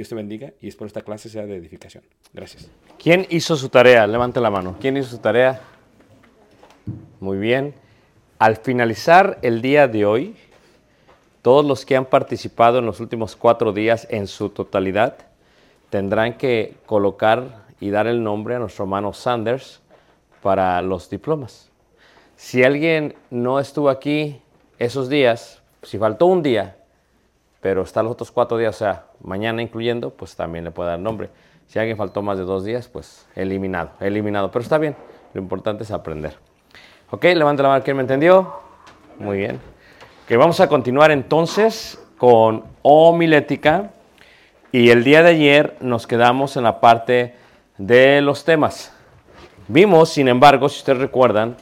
Dios te bendiga y espero esta clase sea de edificación. Gracias. ¿Quién hizo su tarea? Levante la mano. ¿Quién hizo su tarea? Muy bien. Al finalizar el día de hoy, todos los que han participado en los últimos cuatro días en su totalidad tendrán que colocar y dar el nombre a nuestro hermano Sanders para los diplomas. Si alguien no estuvo aquí esos días, si faltó un día, pero está los otros cuatro días, o sea, mañana incluyendo, pues también le puede dar nombre. Si alguien faltó más de dos días, pues eliminado, eliminado. Pero está bien, lo importante es aprender. Ok, levante la mano, ¿quién me entendió? Muy bien. Ok, vamos a continuar entonces con homilética. Y el día de ayer nos quedamos en la parte de los temas. Vimos, sin embargo, si ustedes recuerdan,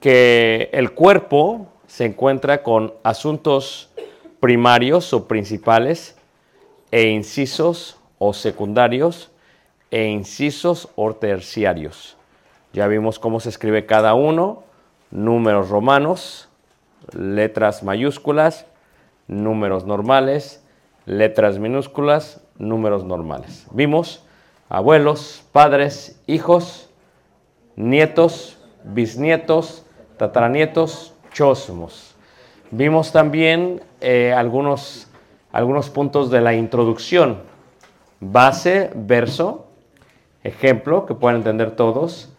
que el cuerpo se encuentra con asuntos primarios o principales e incisos o secundarios e incisos o terciarios. Ya vimos cómo se escribe cada uno, números romanos, letras mayúsculas, números normales, letras minúsculas, números normales. Vimos abuelos, padres, hijos, nietos, bisnietos, tataranietos, chosmos. Vimos también eh, algunos, algunos puntos de la introducción. Base, verso, ejemplo, que pueden entender todos,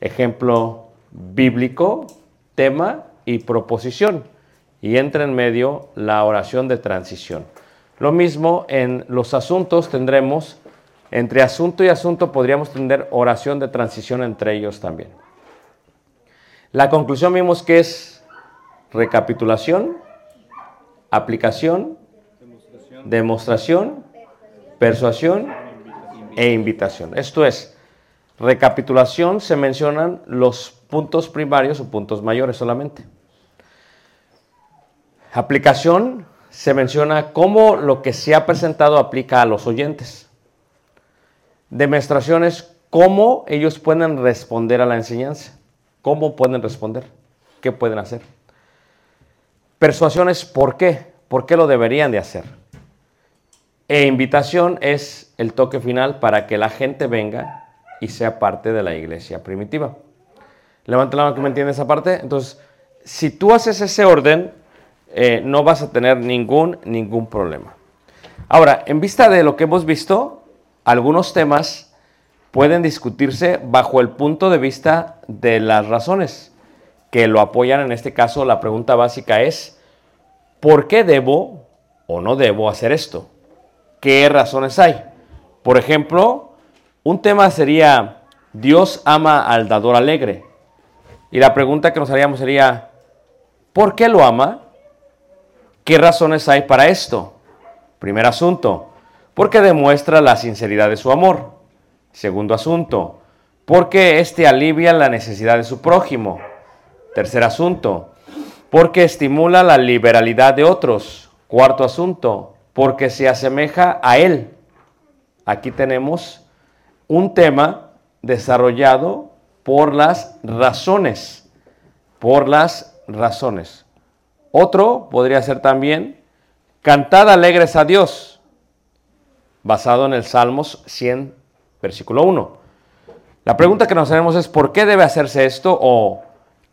ejemplo bíblico, tema y proposición. Y entra en medio la oración de transición. Lo mismo en los asuntos tendremos, entre asunto y asunto podríamos tener oración de transición entre ellos también. La conclusión vimos que es recapitulación, aplicación, demostración, persuasión e invitación. Esto es, recapitulación, se mencionan los puntos primarios o puntos mayores solamente. Aplicación, se menciona cómo lo que se ha presentado aplica a los oyentes. Demostraciones, cómo ellos pueden responder a la enseñanza. ¿Cómo pueden responder? ¿Qué pueden hacer? Persuasiones, ¿por qué? ¿Por qué lo deberían de hacer? E invitación es el toque final para que la gente venga y sea parte de la iglesia primitiva. Levanta la mano que me entiende esa parte. Entonces, si tú haces ese orden, eh, no vas a tener ningún, ningún problema. Ahora, en vista de lo que hemos visto, algunos temas pueden discutirse bajo el punto de vista de las razones que lo apoyan. En este caso, la pregunta básica es, ¿por qué debo o no debo hacer esto? ¿Qué razones hay? Por ejemplo, un tema sería, Dios ama al dador alegre. Y la pregunta que nos haríamos sería, ¿por qué lo ama? ¿Qué razones hay para esto? Primer asunto, porque demuestra la sinceridad de su amor. Segundo asunto, porque éste alivia la necesidad de su prójimo. Tercer asunto, porque estimula la liberalidad de otros. Cuarto asunto, porque se asemeja a él. Aquí tenemos un tema desarrollado por las razones, por las razones. Otro podría ser también, cantad alegres a Dios, basado en el Salmos 100, versículo 1. La pregunta que nos hacemos es, ¿por qué debe hacerse esto? ¿O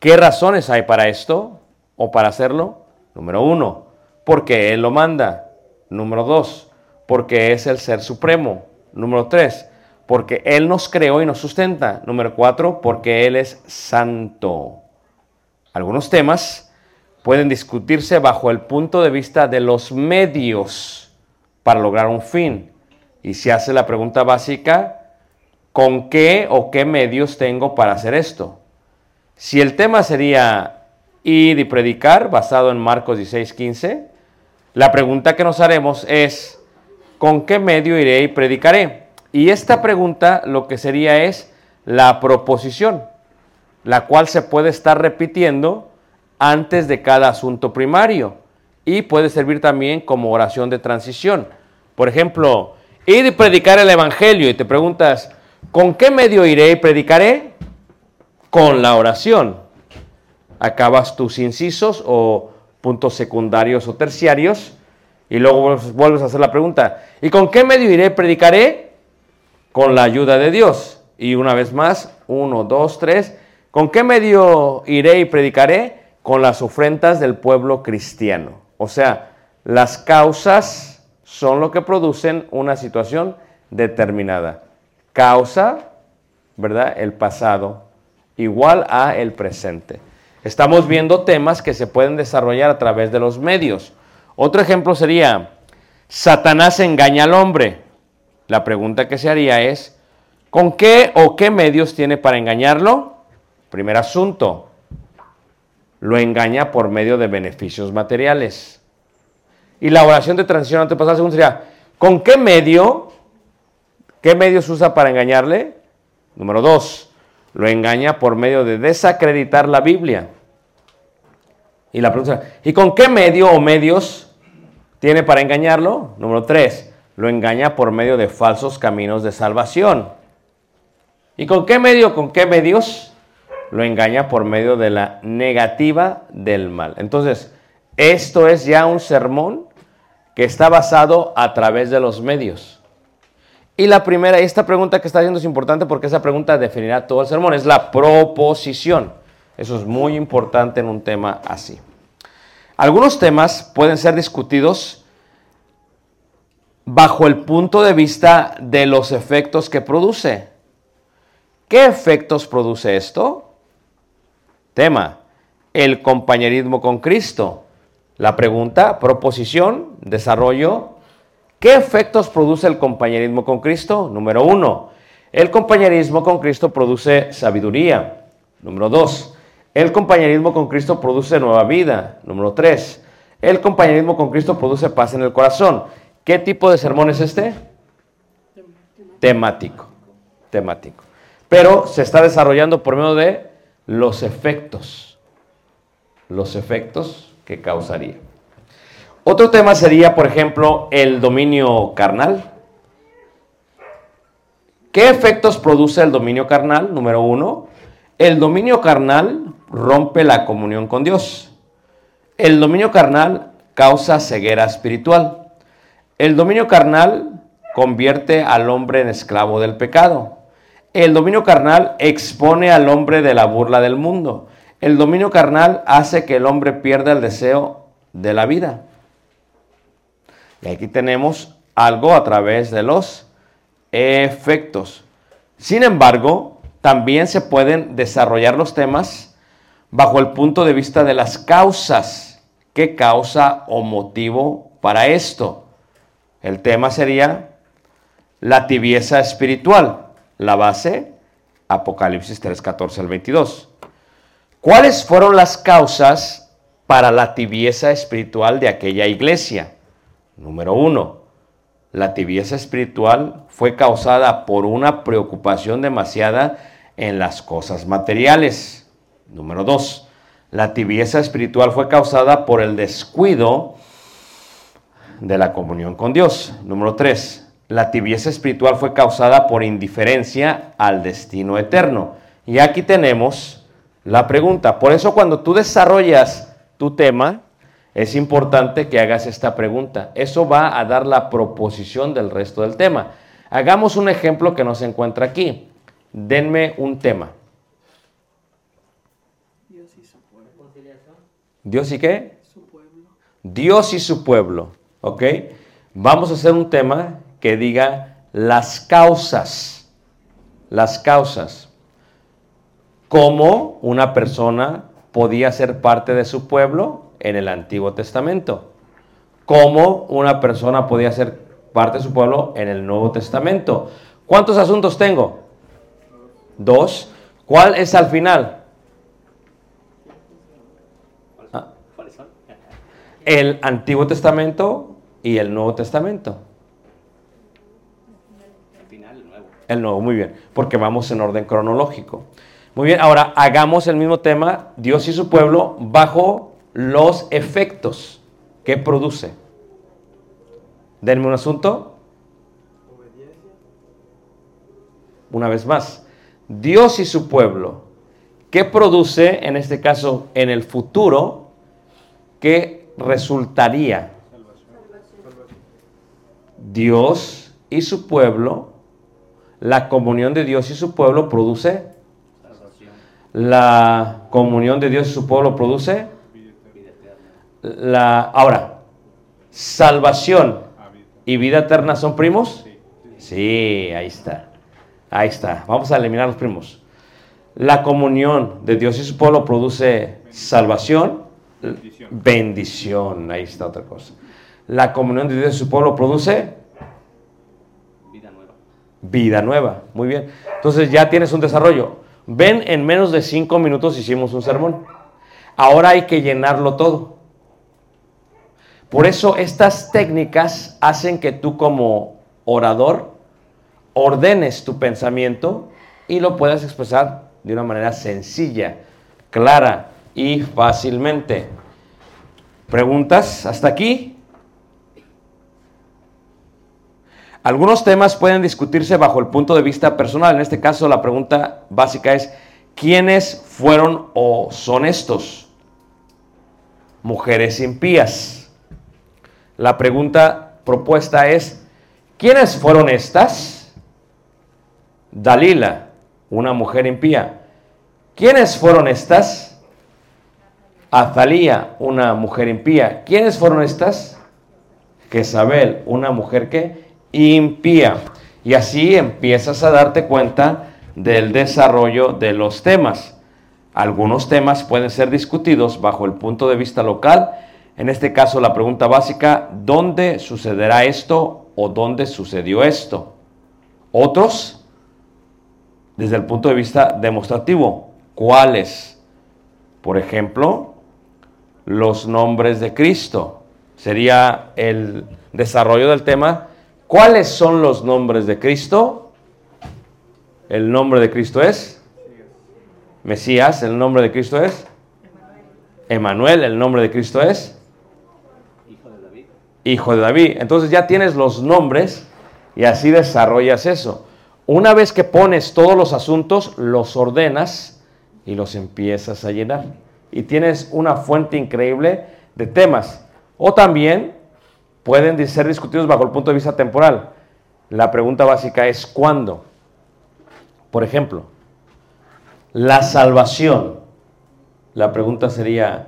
qué razones hay para esto? ¿O para hacerlo? Número uno, porque Él lo manda. Número dos, porque es el Ser Supremo. Número tres, porque Él nos creó y nos sustenta. Número cuatro, porque Él es santo. Algunos temas pueden discutirse bajo el punto de vista de los medios para lograr un fin. Y se hace la pregunta básica, ¿con qué o qué medios tengo para hacer esto? Si el tema sería ir y predicar, basado en Marcos 16, 15, la pregunta que nos haremos es, ¿con qué medio iré y predicaré? Y esta pregunta lo que sería es la proposición, la cual se puede estar repitiendo antes de cada asunto primario y puede servir también como oración de transición. Por ejemplo, ir y predicar el Evangelio y te preguntas, ¿con qué medio iré y predicaré? Con la oración. Acabas tus incisos o puntos secundarios o terciarios y luego vuelves a hacer la pregunta, ¿y con qué medio iré predicaré? Con la ayuda de Dios. Y una vez más, uno, dos, tres, ¿con qué medio iré y predicaré? con las ofrendas del pueblo cristiano. O sea, las causas son lo que producen una situación determinada. Causa, ¿verdad? El pasado igual a el presente. Estamos viendo temas que se pueden desarrollar a través de los medios. Otro ejemplo sería, Satanás engaña al hombre. La pregunta que se haría es, ¿con qué o qué medios tiene para engañarlo? Primer asunto, lo engaña por medio de beneficios materiales. Y la oración de transición antepasada según sería, ¿con qué medio, qué medios usa para engañarle? Número dos, lo engaña por medio de desacreditar la Biblia. Y la pregunta, ¿y con qué medio o medios tiene para engañarlo? Número tres, lo engaña por medio de falsos caminos de salvación. ¿Y con qué medio, con qué medios? lo engaña por medio de la negativa del mal. Entonces, esto es ya un sermón que está basado a través de los medios. Y la primera, esta pregunta que está haciendo es importante porque esa pregunta definirá todo el sermón, es la proposición. Eso es muy importante en un tema así. Algunos temas pueden ser discutidos bajo el punto de vista de los efectos que produce. ¿Qué efectos produce esto? Tema, el compañerismo con Cristo. La pregunta, proposición, desarrollo. ¿Qué efectos produce el compañerismo con Cristo? Número uno, el compañerismo con Cristo produce sabiduría. Número dos, el compañerismo con Cristo produce nueva vida. Número tres, el compañerismo con Cristo produce paz en el corazón. ¿Qué tipo de sermón es este? temático, temático. Pero se está desarrollando por medio de los efectos, los efectos que causaría. Otro tema sería, por ejemplo, el dominio carnal. ¿Qué efectos produce el dominio carnal? Número uno, el dominio carnal rompe la comunión con Dios. El dominio carnal causa ceguera espiritual. El dominio carnal convierte al hombre en esclavo del pecado. El dominio carnal expone al hombre de la burla del mundo. El dominio carnal hace que el hombre pierda el deseo de la vida. Y aquí tenemos algo a través de los efectos. Sin embargo, también se pueden desarrollar los temas bajo el punto de vista de las causas. ¿Qué causa o motivo para esto? El tema sería la tibieza espiritual. La base, Apocalipsis 3, 14 al 22. ¿Cuáles fueron las causas para la tibieza espiritual de aquella iglesia? Número uno, la tibieza espiritual fue causada por una preocupación demasiada en las cosas materiales. Número dos, la tibieza espiritual fue causada por el descuido de la comunión con Dios. Número tres, la tibieza espiritual fue causada por indiferencia al destino eterno. Y aquí tenemos la pregunta. Por eso cuando tú desarrollas tu tema, es importante que hagas esta pregunta. Eso va a dar la proposición del resto del tema. Hagamos un ejemplo que no se encuentra aquí. Denme un tema. ¿Dios y qué? Dios y su pueblo. ¿Ok? Vamos a hacer un tema que diga las causas. Las causas. ¿Cómo una persona podía ser parte de su pueblo en el Antiguo Testamento. ¿Cómo una persona podía ser parte de su pueblo en el Nuevo Testamento? ¿Cuántos asuntos tengo? Dos. ¿Cuál es al final? Ah. El Antiguo Testamento y el Nuevo Testamento. El nuevo, muy bien, porque vamos en orden cronológico. Muy bien, ahora hagamos el mismo tema, Dios y su pueblo, bajo los efectos que produce. Denme un asunto. Una vez más, Dios y su pueblo, ¿qué produce en este caso en el futuro? ¿Qué resultaría? Dios y su pueblo, la comunión de Dios y su pueblo produce. La comunión de Dios y su pueblo produce la, ahora, salvación y vida eterna son primos. Sí, ahí está. Ahí está. Vamos a eliminar los primos. La comunión de Dios y su pueblo produce salvación, bendición. bendición. Ahí está otra cosa. La comunión de Dios y su pueblo produce vida nueva. Vida nueva. Muy bien. Entonces ya tienes un desarrollo. Ven, en menos de cinco minutos hicimos un sermón. Ahora hay que llenarlo todo. Por eso estas técnicas hacen que tú como orador ordenes tu pensamiento y lo puedas expresar de una manera sencilla, clara y fácilmente. ¿Preguntas hasta aquí? Algunos temas pueden discutirse bajo el punto de vista personal. En este caso, la pregunta básica es, ¿quiénes fueron o son estos? Mujeres impías. La pregunta propuesta es, ¿quiénes fueron estas? Dalila, una mujer impía. ¿Quiénes fueron estas? Azalía, una mujer impía. ¿Quiénes fueron estas? Jezabel, una mujer que impía. Y así empiezas a darte cuenta del desarrollo de los temas. Algunos temas pueden ser discutidos bajo el punto de vista local en este caso, la pregunta básica, ¿dónde sucederá esto o dónde sucedió esto? Otros, desde el punto de vista demostrativo, ¿cuáles? Por ejemplo, los nombres de Cristo. Sería el desarrollo del tema. ¿Cuáles son los nombres de Cristo? El nombre de Cristo es Mesías, el nombre de Cristo es Emanuel, el nombre de Cristo es Hijo de David. Entonces ya tienes los nombres y así desarrollas eso. Una vez que pones todos los asuntos, los ordenas y los empiezas a llenar. Y tienes una fuente increíble de temas. O también pueden ser discutidos bajo el punto de vista temporal. La pregunta básica es ¿cuándo? Por ejemplo, la salvación. La pregunta sería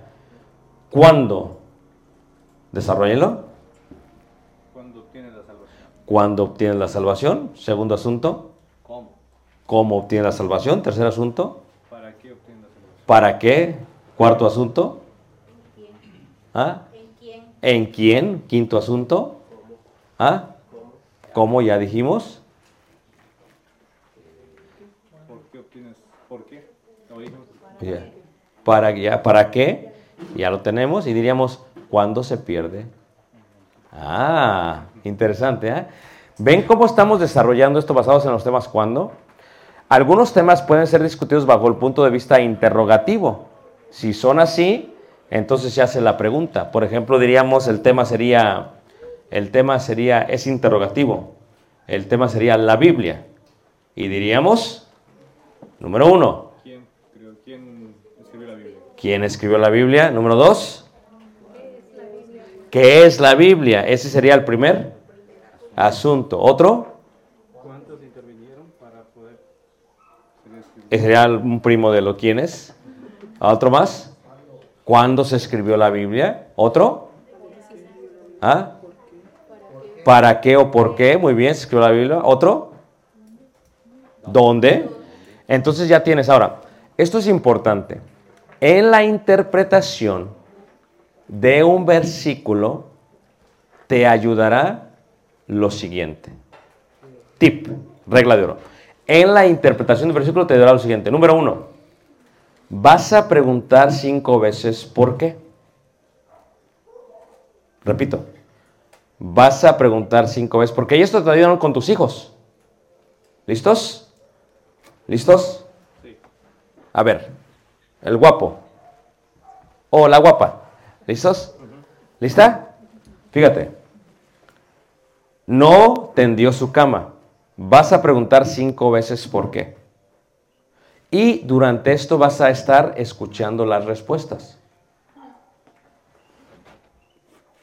¿cuándo? Desarrollenlo. Cuando obtienes la salvación. ¿Cuándo obtienes la salvación? Segundo asunto. ¿Cómo? ¿Cómo obtienes la salvación? Tercer asunto. ¿Para qué obtienes la salvación? ¿Para qué? Cuarto asunto. ¿Ah? ¿En quién? ¿En quién? Quinto asunto. ¿Ah? ¿Cómo ya dijimos? ¿Por qué obtienes? ¿Por qué? Lo dijimos. Ya. ¿Para, ya, ¿Para qué? Ya lo tenemos y diríamos, ¿cuándo se pierde? Ah, interesante. ¿eh? ¿Ven cómo estamos desarrollando esto basados en los temas cuándo? Algunos temas pueden ser discutidos bajo el punto de vista interrogativo. Si son así, entonces se hace la pregunta. Por ejemplo, diríamos el tema sería, el tema sería, es interrogativo. El tema sería la Biblia. Y diríamos, número uno, ¿Quién, creó, ¿Quién escribió la Biblia? ¿quién escribió la Biblia? Número dos, ¿qué es la Biblia? Ese sería el primer asunto. Otro, ¿Cuántos intervinieron para poder ese sería un primo de lo quién es. Otro más, ¿cuándo se escribió la Biblia? Otro, ¿Ah? ¿Para qué o por qué? Muy bien, se escribió la Biblia. ¿Otro? ¿Dónde? Entonces ya tienes. Ahora, esto es importante. En la interpretación de un versículo te ayudará lo siguiente. Tip, regla de oro. En la interpretación del versículo te ayudará lo siguiente. Número uno, vas a preguntar cinco veces por qué. Repito, vas a preguntar cinco veces por qué. Y esto te ayuda con tus hijos. ¿Listos? ¿Listos? Sí. A ver, el guapo. O la guapa. ¿Listos? ¿Lista? Fíjate. No tendió su cama. Vas a preguntar cinco veces por qué. Y durante esto vas a estar escuchando las respuestas.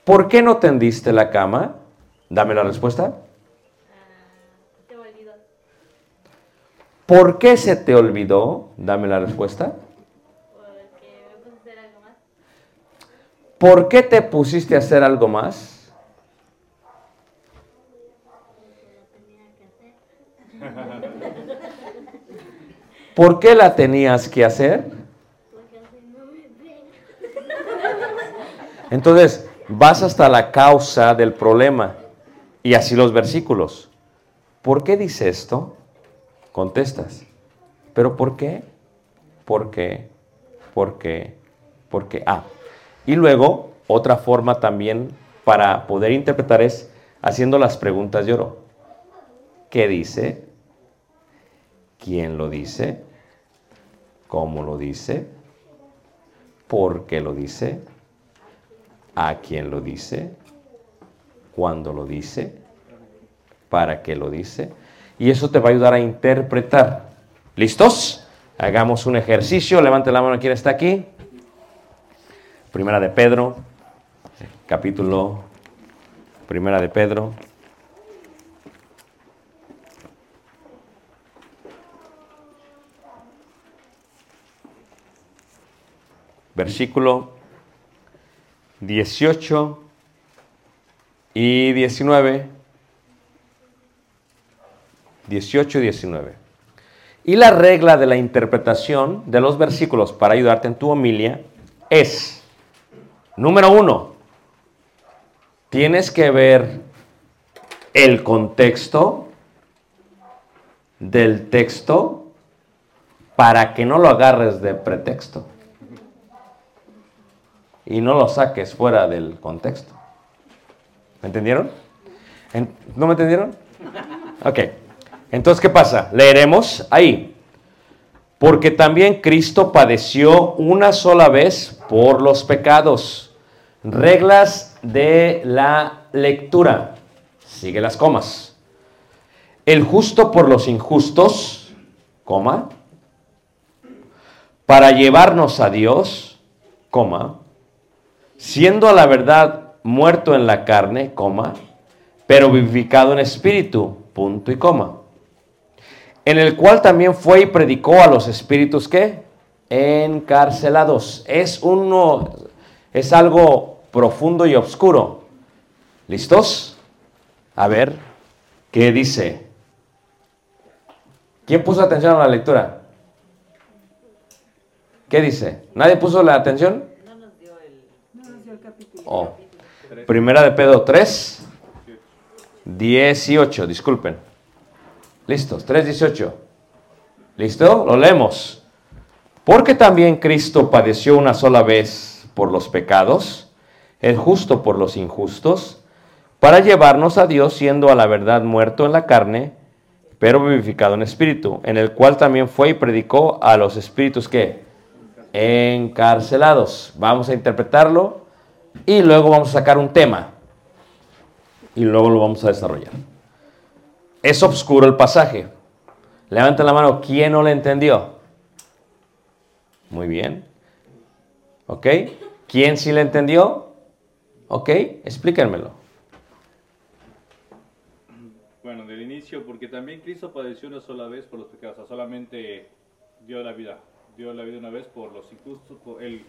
¿Por qué no tendiste la cama? Dame la respuesta. Olvidó. ¿Por qué se te olvidó? Dame la respuesta. Porque me puse a hacer algo más. ¿Por qué te pusiste a hacer algo más? ¿Por qué la tenías que hacer? Entonces, vas hasta la causa del problema y así los versículos. ¿Por qué dice esto? Contestas. ¿Pero por qué? ¿Por qué? ¿Por qué? ¿Por qué? Ah. Y luego, otra forma también para poder interpretar es haciendo las preguntas de oro. ¿Qué dice? ¿Quién lo dice? ¿Cómo lo dice? ¿Por qué lo dice? ¿A quién lo dice? ¿Cuándo lo dice? ¿Para qué lo dice? Y eso te va a ayudar a interpretar. ¿Listos? Hagamos un ejercicio. Levante la mano quien está aquí. Primera de Pedro, capítulo Primera de Pedro. Versículo 18 y 19. 18 y 19. Y la regla de la interpretación de los versículos para ayudarte en tu homilia es, número uno, tienes que ver el contexto del texto para que no lo agarres de pretexto y no lo saques fuera del contexto. ¿Me entendieron? ¿En- ¿No me entendieron? Ok. Entonces, ¿qué pasa? Leeremos ahí. Porque también Cristo padeció una sola vez por los pecados. Reglas de la lectura. Sigue las comas. El justo por los injustos, coma, para llevarnos a Dios, coma, siendo a la verdad muerto en la carne, coma, pero vivificado en espíritu, punto y coma. En el cual también fue y predicó a los espíritus que encarcelados. Es uno, es algo profundo y oscuro. ¿Listos? A ver, ¿qué dice? ¿Quién puso atención a la lectura? ¿Qué dice? ¿Nadie puso la atención? Oh. Primera de Pedro 3, 18, disculpen. Listos, 3, 18. ¿Listo? Lo leemos. Porque también Cristo padeció una sola vez por los pecados, el justo por los injustos, para llevarnos a Dios siendo a la verdad muerto en la carne, pero vivificado en espíritu, en el cual también fue y predicó a los espíritus que encarcelados. Vamos a interpretarlo y luego vamos a sacar un tema y luego lo vamos a desarrollar. Es oscuro el pasaje. Levanten la mano, ¿quién no le entendió? Muy bien. ¿Ok? ¿Quién sí le entendió? ¿Ok? Explíquenmelo. Bueno, del inicio, porque también Cristo padeció una sola vez por los pecados, o sea, solamente dio la vida, dio la vida una vez por los injustos, por el,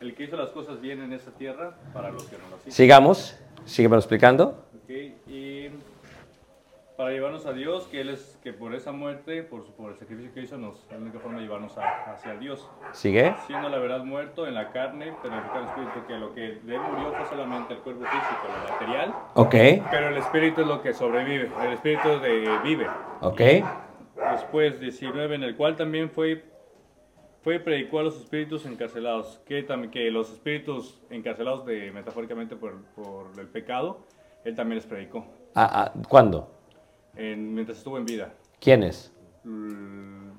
el que hizo las cosas bien en esta tierra para los que no las hizo. Sigamos, sígueme explicando. Ok, Y para llevarnos a Dios, que Él es, que por esa muerte, por, su- por el sacrificio que hizo, nos, es la única forma de llevarnos a- hacia Dios. Sigue. Siendo la verdad muerto en la carne, pero en el espíritu, que lo que de él murió fue solamente el cuerpo físico, lo material, Ok, pero el espíritu es lo que sobrevive, el espíritu de, vive. ok. Después 19, en el cual también fue, fue y predicó a los espíritus encarcelados, que, que los espíritus encarcelados de, metafóricamente por, por el pecado, él también les predicó, Ah, ah, ¿Cuándo? En- mientras estuvo en vida. ¿Quiénes? Mm,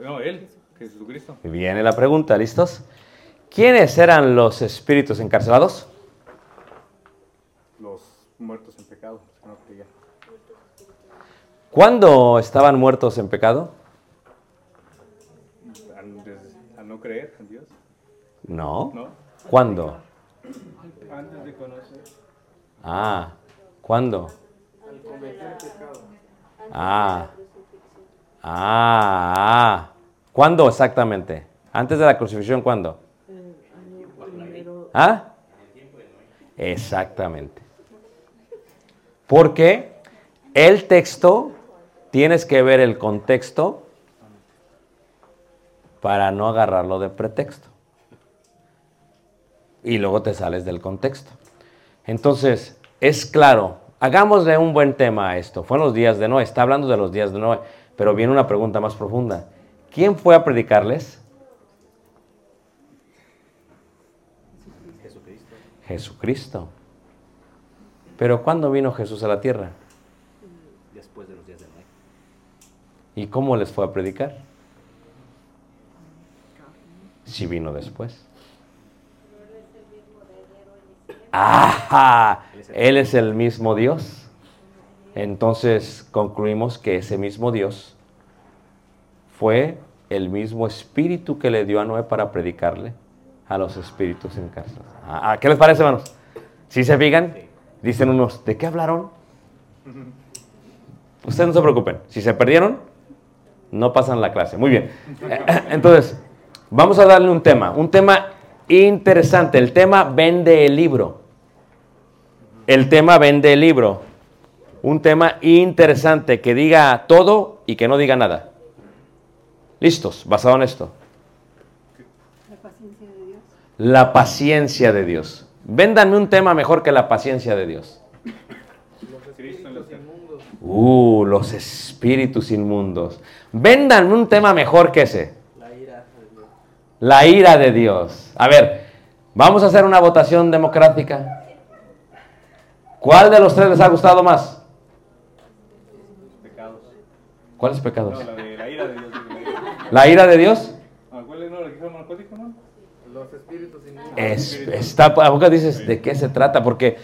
no, él, Jesucristo. Viene la pregunta, ¿listos? ¿Quiénes eran los espíritus encarcelados? Los muertos en pecado. no. ¿Cuándo estaban muertos en pecado? Antes, a no creer en Dios, No. ¿no? ¿Cuándo? Antes de conocer. Ah, ¿cuándo? Ah, ah, ah. ¿Cuándo exactamente? Antes de la crucifixión, ¿cuándo? ¿Ah? Exactamente. Porque el texto, tienes que ver el contexto para no agarrarlo de pretexto. Y luego te sales del contexto. Entonces, es claro, hagámosle un buen tema a esto. Fue en los días de Noé, está hablando de los días de Noé, pero viene una pregunta más profunda. ¿Quién fue a predicarles? Jesucristo. Jesucristo. Pero ¿cuándo vino Jesús a la tierra? Después de los días de Noé. ¿Y cómo les fue a predicar? Si vino después. ¡Ajá! Él es el mismo Dios. Entonces concluimos que ese mismo Dios fue el mismo espíritu que le dio a Noé para predicarle a los espíritus en casa. Ah, ¿Qué les parece, hermanos? Si se fijan, dicen unos, ¿de qué hablaron? Ustedes no se preocupen. Si se perdieron, no pasan la clase. Muy bien. Entonces, vamos a darle un tema. Un tema interesante. El tema vende el libro. El tema vende el libro. Un tema interesante que diga todo y que no diga nada. ¿Listos? Basado en esto. La paciencia de Dios. La paciencia de Dios. Véndanme un tema mejor que la paciencia de Dios. Cristo en los Uh, los espíritus inmundos. Véndanme un tema mejor que ese. La ira de Dios. La ira de Dios. A ver, vamos a hacer una votación democrática. ¿Cuál de los tres les ha gustado más? pecados. ¿Cuáles pecados? No, la de la ira de Dios. la ira. ¿La ira de Dios? Ah, ¿Cuál es? No, la que dijo narcótico, ¿no? Los espíritus inmundos. Es, está, ¿A poco dices de qué se trata? Porque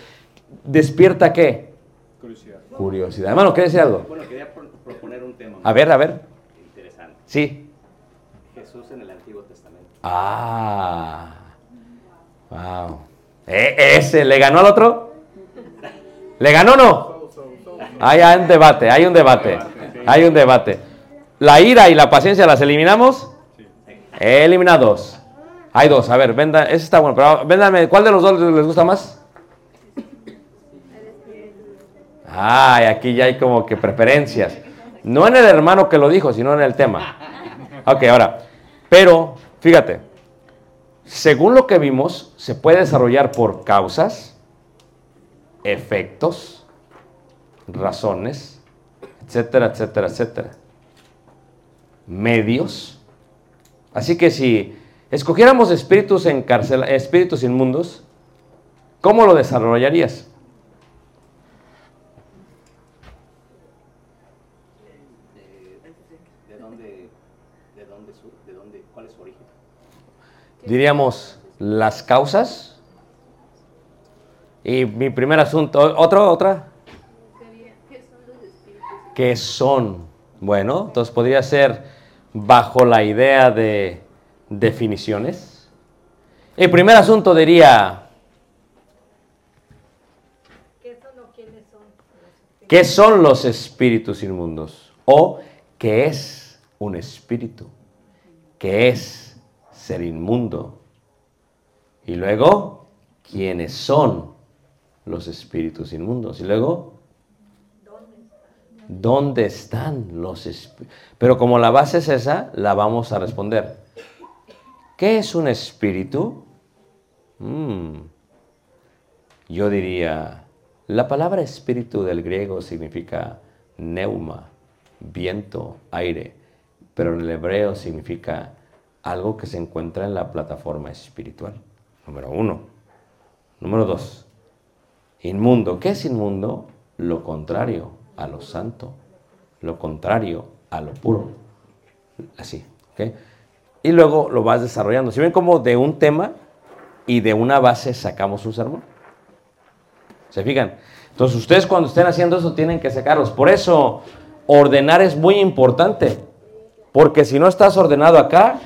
despierta qué? Curiosidad. Curiosidad. Hermano, ¿quieres decir algo? Bueno, quería pro- proponer un tema A ver, a ver. interesante. Sí. Jesús en el Antiguo Testamento. Ah. Wow. Eh, ese, ¿le ganó al otro? ¿Le ganó o no? Hay un debate, hay un debate. Hay un debate. ¿La ira y la paciencia las eliminamos? Elimina dos. Hay dos. A ver, venda, ese está bueno. Pero véndame, ¿cuál de los dos les gusta más? Ay, aquí ya hay como que preferencias. No en el hermano que lo dijo, sino en el tema. Ok, ahora. Pero, fíjate, según lo que vimos, se puede desarrollar por causas, efectos, razones, etcétera, etcétera, etcétera. Medios. Así que si escogiéramos espíritus, encarcela- espíritus inmundos, ¿cómo lo desarrollarías? ¿De, de dónde, de dónde, su- de dónde, cuál es su origen? Diríamos las causas. Y mi primer asunto, ¿otro, otra? ¿Qué son? Bueno, entonces podría ser bajo la idea de definiciones. El primer asunto diría, ¿Qué son o quiénes son? ¿qué son los espíritus inmundos? O ¿qué es un espíritu? ¿Qué es ser inmundo? Y luego, ¿quiénes son los espíritus inmundos? Y luego, ¿dónde están los espíritus? Pero como la base es esa, la vamos a responder. ¿Qué es un espíritu? Mm. Yo diría, la palabra espíritu del griego significa neuma, viento, aire, pero en el hebreo significa algo que se encuentra en la plataforma espiritual. Número uno. Número dos. Inmundo. ¿Qué es inmundo? Lo contrario a lo santo, lo contrario a lo puro. Así. ¿ok? Y luego lo vas desarrollando. Si ven como de un tema y de una base sacamos un sermón. ¿Se fijan? Entonces ustedes cuando estén haciendo eso tienen que sacarlos. Por eso ordenar es muy importante. Porque si no estás ordenado acá,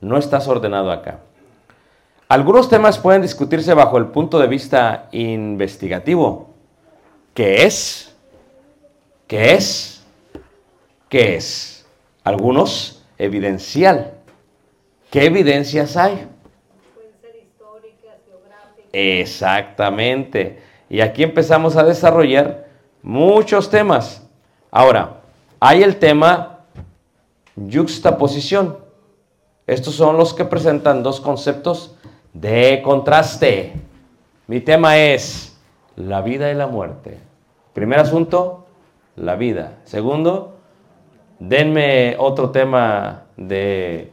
no estás ordenado acá. Algunos temas pueden discutirse bajo el punto de vista investigativo. ¿Qué es? ¿Qué es? ¿Qué es? Algunos evidencial. ¿Qué evidencias hay? Pueden ser históricas, geográficas. Exactamente. Y aquí empezamos a desarrollar muchos temas. Ahora, hay el tema yuxtaposición. Estos son los que presentan dos conceptos de contraste. Mi tema es la vida y la muerte. Primer asunto, la vida. Segundo, denme otro tema de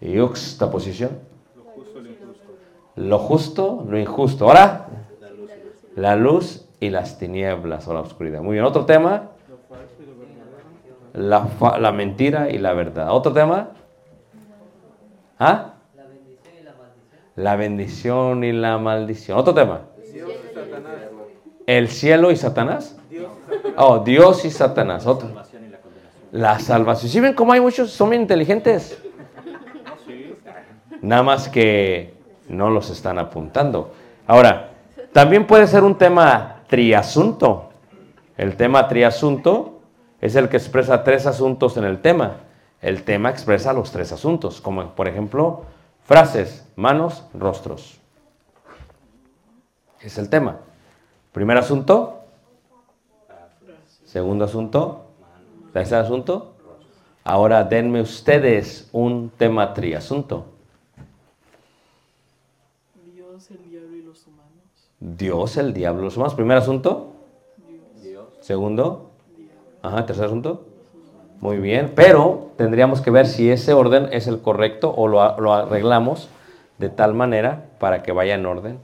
yuxtaposición. Lo justo, lo injusto. Ahora, la luz y las tinieblas o la oscuridad. Muy bien, otro tema. La, la mentira y la verdad. Otro tema. ¿Ah? La bendición y la maldición. Otro tema. El cielo y Satanás. Oh, Dios y Satanás. Otro. La salvación. ¿Sí ven cómo hay muchos? Son bien inteligentes. Nada más que no los están apuntando. Ahora, también puede ser un tema triasunto. El tema triasunto es el que expresa tres asuntos en el tema. El tema expresa los tres asuntos, como por ejemplo frases, manos, rostros. Es el tema. Primer asunto. Segundo asunto. Tercer asunto. Ahora denme ustedes un tema triasunto. Dios, el diablo y los humanos. Dios, el diablo, los humanos. Primer asunto. Segundo. Ajá, tercer asunto. Muy bien, pero tendríamos que ver si ese orden es el correcto o lo arreglamos de tal manera para que vaya en orden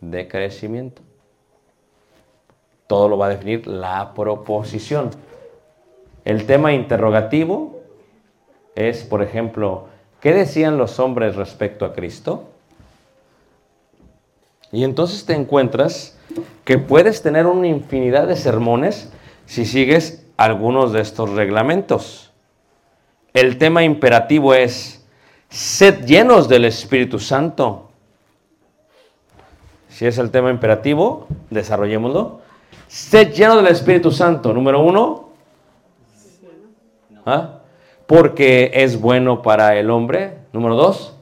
de crecimiento. Todo lo va a definir la proposición. El tema interrogativo es, por ejemplo, ¿qué decían los hombres respecto a Cristo? Y entonces te encuentras que puedes tener una infinidad de sermones si sigues algunos de estos reglamentos. El tema imperativo es, sed llenos del Espíritu Santo. Si es el tema imperativo, desarrollémoslo. Sed lleno del Espíritu Santo. Número uno. ¿Ah? Porque es bueno para el hombre. Número dos.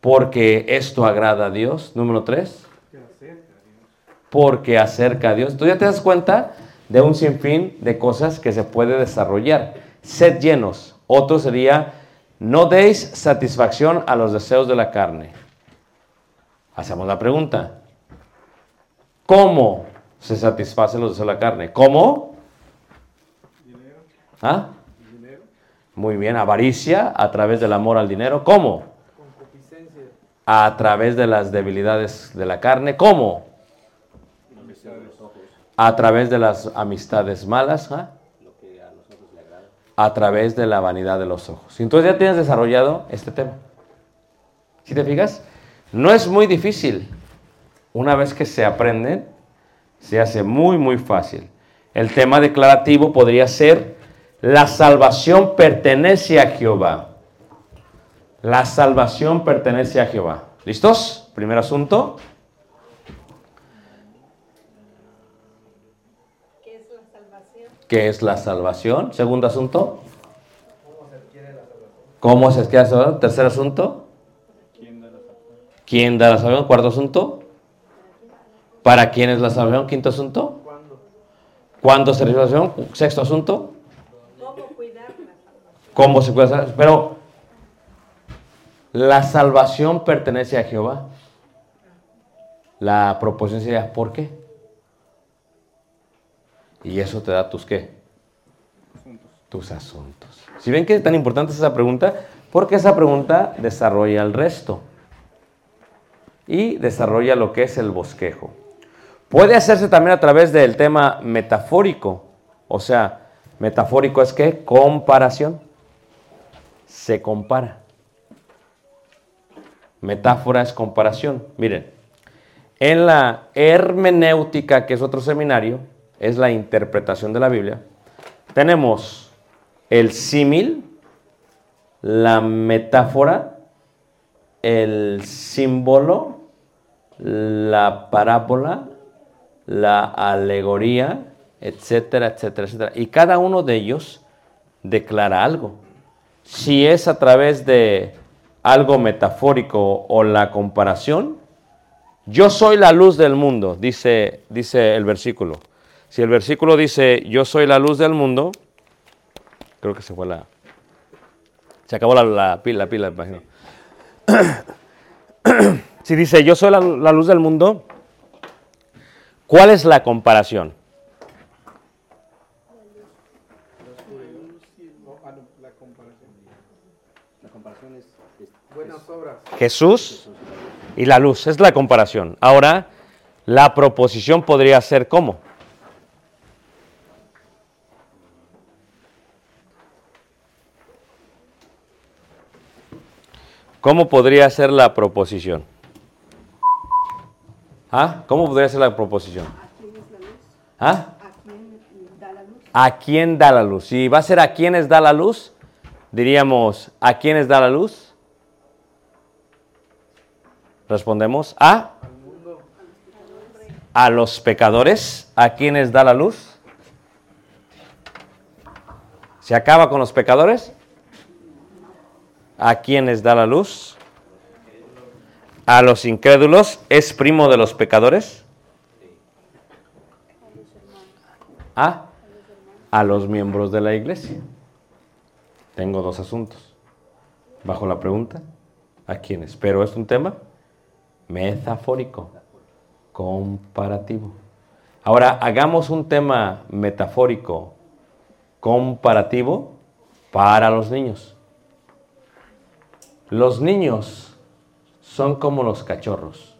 Porque esto agrada a Dios. Número tres. Porque acerca a Dios. Tú ya te das cuenta de un sinfín de cosas que se puede desarrollar. Sed llenos. Otro sería, no deis satisfacción a los deseos de la carne. Hacemos la pregunta. ¿Cómo se satisfacen los deseos de la carne? ¿Cómo? ¿Ah? Muy bien, avaricia a través del amor al dinero. ¿Cómo? A través de las debilidades de la carne. ¿Cómo? A través de las amistades malas. ¿ah? A través de la vanidad de los ojos. Entonces ya tienes desarrollado este tema. ¿Sí te fijas? No es muy difícil. Una vez que se aprenden, se hace muy, muy fácil. El tema declarativo podría ser, la salvación pertenece a Jehová. La salvación pertenece a Jehová. ¿Listos? Primer asunto. ¿Qué es la salvación? ¿Qué es la salvación? Segundo asunto. ¿Cómo se adquiere la salvación? Tercer asunto. ¿Quién da la salvación? Cuarto asunto. ¿Para quién es la salvación? Quinto asunto. ¿Cuándo se recibe la salvación? Sexto asunto. ¿Cómo cuidar la salvación? ¿Cómo se puede hacer? Pero la salvación pertenece a Jehová. La proposición sería, ¿por qué? Y eso te da tus qué? Tus asuntos. Si ven que es tan importante esa pregunta, porque esa pregunta desarrolla el resto. Y desarrolla lo que es el bosquejo. Puede hacerse también a través del tema metafórico. O sea, metafórico es que comparación. Se compara. Metáfora es comparación. Miren, en la hermenéutica, que es otro seminario, es la interpretación de la Biblia, tenemos el símil, la metáfora, el símbolo, la parábola, la alegoría, etcétera, etcétera, etcétera. Y cada uno de ellos declara algo. Si es a través de algo metafórico o la comparación, yo soy la luz del mundo, dice, dice el versículo. Si el versículo dice, yo soy la luz del mundo, creo que se fue la... Se acabó la, la pila, la pila, imagino. si dice, yo soy la, la luz del mundo, ¿cuál es la comparación? Jesús y la luz, es la comparación. Ahora, la proposición podría ser cómo. ¿Cómo podría ser la proposición? ¿Ah? ¿Cómo podría ser la proposición? ¿Ah? ¿A quién da la luz? Si va a ser a quiénes da la luz, diríamos, ¿a quiénes da la luz? Respondemos, ¿a? A los pecadores, ¿a quiénes da la luz? ¿Se acaba con los pecadores? ¿A quiénes da la luz? A los incrédulos, ¿es primo de los pecadores? ¿A? A los miembros de la iglesia. Tengo dos asuntos. Bajo la pregunta, ¿a quiénes? Pero es un tema metafórico, comparativo. Ahora, hagamos un tema metafórico, comparativo para los niños. Los niños son como los cachorros.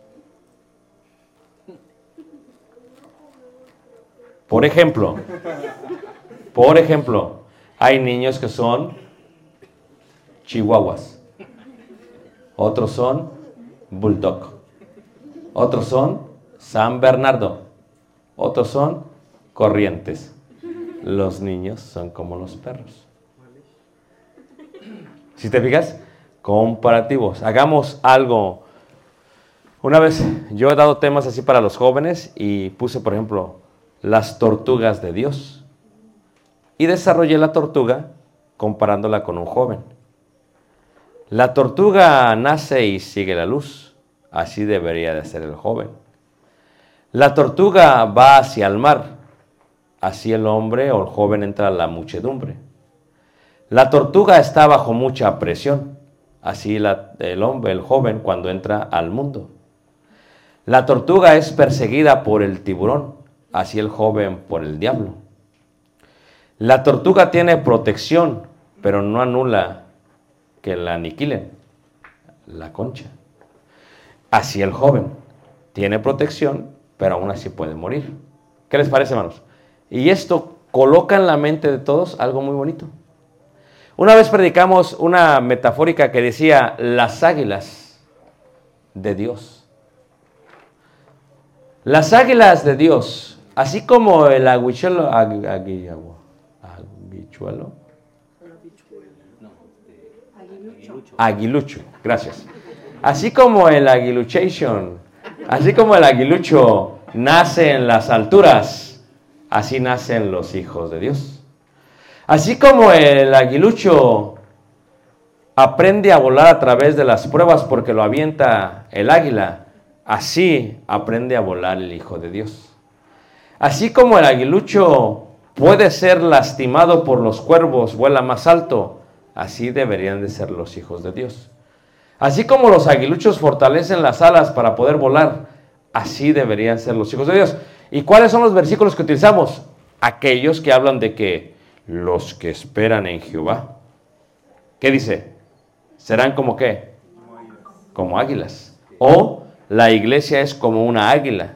Por ejemplo, Por ejemplo, hay niños que son chihuahuas, otros son bulldog, otros son San Bernardo, otros son corrientes. Los niños son como los perros. Si te fijas, comparativos. Hagamos algo. Una vez yo he dado temas así para los jóvenes y puse, por ejemplo, las tortugas de Dios. Y desarrollé la tortuga comparándola con un joven. La tortuga nace y sigue la luz. Así debería de ser el joven. La tortuga va hacia el mar. Así el hombre o el joven entra a la muchedumbre. La tortuga está bajo mucha presión. Así la- el hombre, el joven, cuando entra al mundo. La tortuga es perseguida por el tiburón. Así el joven por el diablo. La tortuga tiene protección, pero no anula que la aniquilen. La concha. Así el joven tiene protección, pero aún así puede morir. ¿Qué les parece, hermanos? Y esto coloca en la mente de todos algo muy bonito. Una vez predicamos una metafórica que decía las águilas de Dios. Las águilas de Dios, así como el aguichuelo, agu- aguichuelo, aguilucho, gracias. Así como el aguiluchation, así como el aguilucho nace en las alturas, así nacen los hijos de Dios. Así como el aguilucho aprende a volar a través de las pruebas porque lo avienta el águila, así aprende a volar el Hijo de Dios. Así como el aguilucho puede ser lastimado por los cuervos, vuela más alto, así deberían de ser los hijos de Dios. Así como los aguiluchos fortalecen las alas para poder volar, así deberían ser los hijos de Dios. ¿Y cuáles son los versículos que utilizamos? Aquellos que hablan de que los que esperan en Jehová. ¿Qué dice? Serán como qué? Como águilas. O la iglesia es como una águila.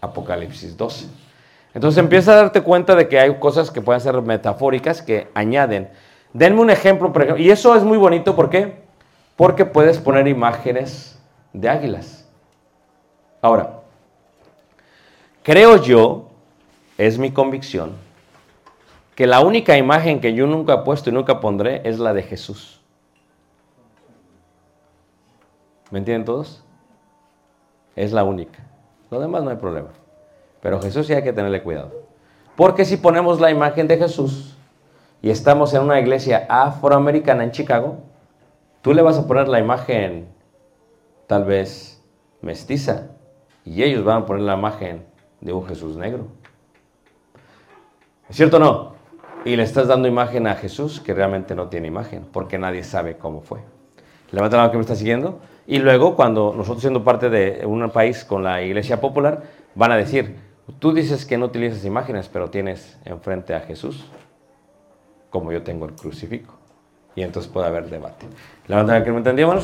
Apocalipsis 12. Entonces empieza a darte cuenta de que hay cosas que pueden ser metafóricas que añaden. Denme un ejemplo, ejemplo. Y eso es muy bonito, ¿por qué? Porque puedes poner imágenes de águilas. Ahora, creo yo, es mi convicción, que la única imagen que yo nunca he puesto y nunca pondré es la de Jesús. ¿Me entienden todos? Es la única. Lo demás no hay problema. Pero Jesús sí hay que tenerle cuidado. Porque si ponemos la imagen de Jesús y estamos en una iglesia afroamericana en Chicago, tú le vas a poner la imagen tal vez mestiza y ellos van a poner la imagen de un Jesús negro. ¿Es cierto o no? Y le estás dando imagen a Jesús que realmente no tiene imagen, porque nadie sabe cómo fue. Levanta la mano que me está siguiendo. Y luego, cuando nosotros siendo parte de un país con la iglesia popular, van a decir, tú dices que no utilizas imágenes, pero tienes enfrente a Jesús, como yo tengo el crucifijo. Y entonces puede haber debate. Levanta la mano que me entendió.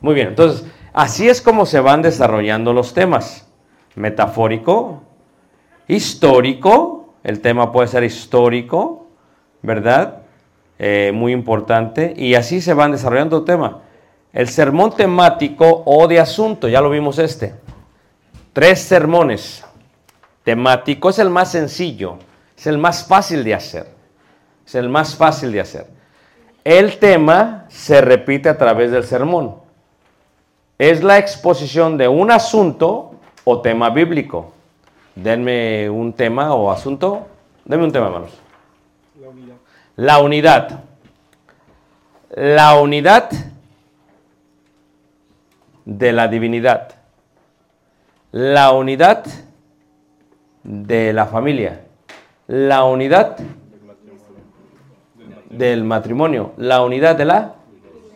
Muy bien, entonces, así es como se van desarrollando los temas. Metafórico, histórico, el tema puede ser histórico, ¿verdad? Eh, muy importante. Y así se van desarrollando el tema. El sermón temático o de asunto, ya lo vimos este. Tres sermones. Temático es el más sencillo, es el más fácil de hacer. Es el más fácil de hacer. El tema se repite a través del sermón. Es la exposición de un asunto o tema bíblico. Denme un tema o asunto. Denme un tema, hermanos. La unidad. La unidad. De la divinidad. La unidad de la familia. La unidad del matrimonio. La unidad de la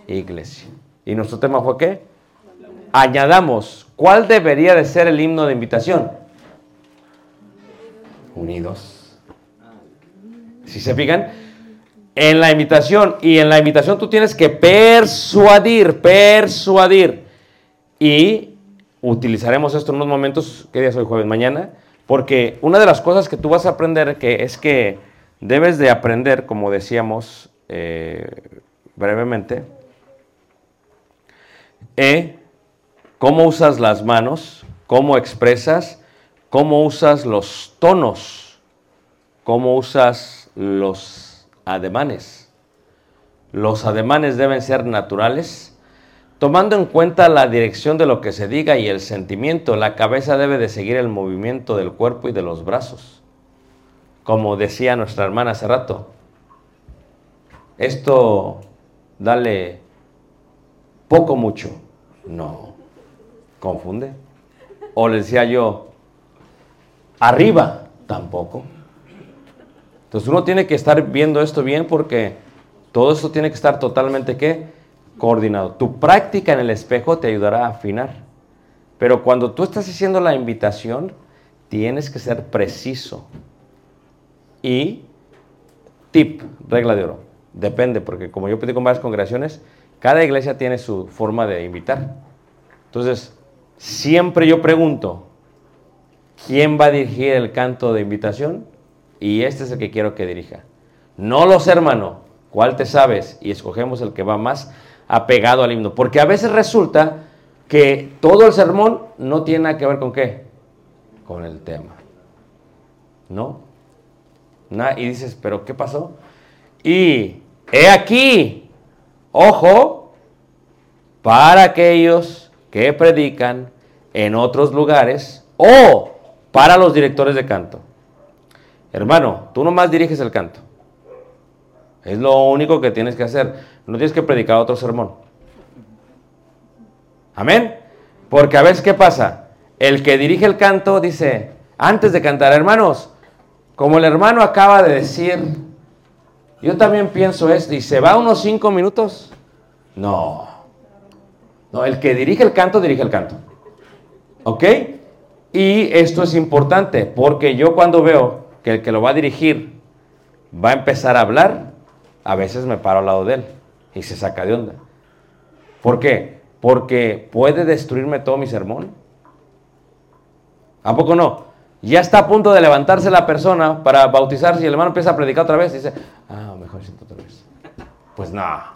iglesia. ¿Y nuestro tema fue qué? Añadamos, ¿cuál debería de ser el himno de invitación? Unidos. Si se fijan, en la invitación, y en la invitación tú tienes que persuadir, persuadir. Y utilizaremos esto en unos momentos, ¿qué día es hoy jueves? Mañana. Porque una de las cosas que tú vas a aprender que es que debes de aprender, como decíamos eh, brevemente, e, cómo usas las manos, cómo expresas, cómo usas los tonos, cómo usas los ademanes. Los ademanes deben ser naturales, tomando en cuenta la dirección de lo que se diga y el sentimiento. La cabeza debe de seguir el movimiento del cuerpo y de los brazos. Como decía nuestra hermana hace rato, esto dale poco mucho. No, confunde. O le decía yo, arriba, tampoco. Entonces uno tiene que estar viendo esto bien porque todo esto tiene que estar totalmente ¿qué? coordinado. Tu práctica en el espejo te ayudará a afinar. Pero cuando tú estás haciendo la invitación, tienes que ser preciso. Y tip, regla de oro. Depende, porque como yo pedí con varias congregaciones, cada iglesia tiene su forma de invitar. Entonces, siempre yo pregunto, ¿quién va a dirigir el canto de invitación? Y este es el que quiero que dirija. No los hermanos, ¿cuál te sabes? Y escogemos el que va más apegado al himno. Porque a veces resulta que todo el sermón no tiene nada que ver con qué? Con el tema. ¿No? Y dices, ¿pero qué pasó? Y he aquí, ojo, para aquellos que predican en otros lugares o para los directores de canto. Hermano, tú nomás diriges el canto. Es lo único que tienes que hacer. No tienes que predicar otro sermón. Amén. Porque a veces, ¿qué pasa? El que dirige el canto dice, antes de cantar, hermanos, como el hermano acaba de decir, yo también pienso esto, y se va unos cinco minutos. No. No, el que dirige el canto, dirige el canto. ¿Ok? Y esto es importante, porque yo cuando veo que el que lo va a dirigir va a empezar a hablar, a veces me paro al lado de él y se saca de onda. ¿Por qué? Porque puede destruirme todo mi sermón. ¿A poco no? Ya está a punto de levantarse la persona para bautizarse y el hermano empieza a predicar otra vez y dice, ah, mejor siento otra vez. Pues nada.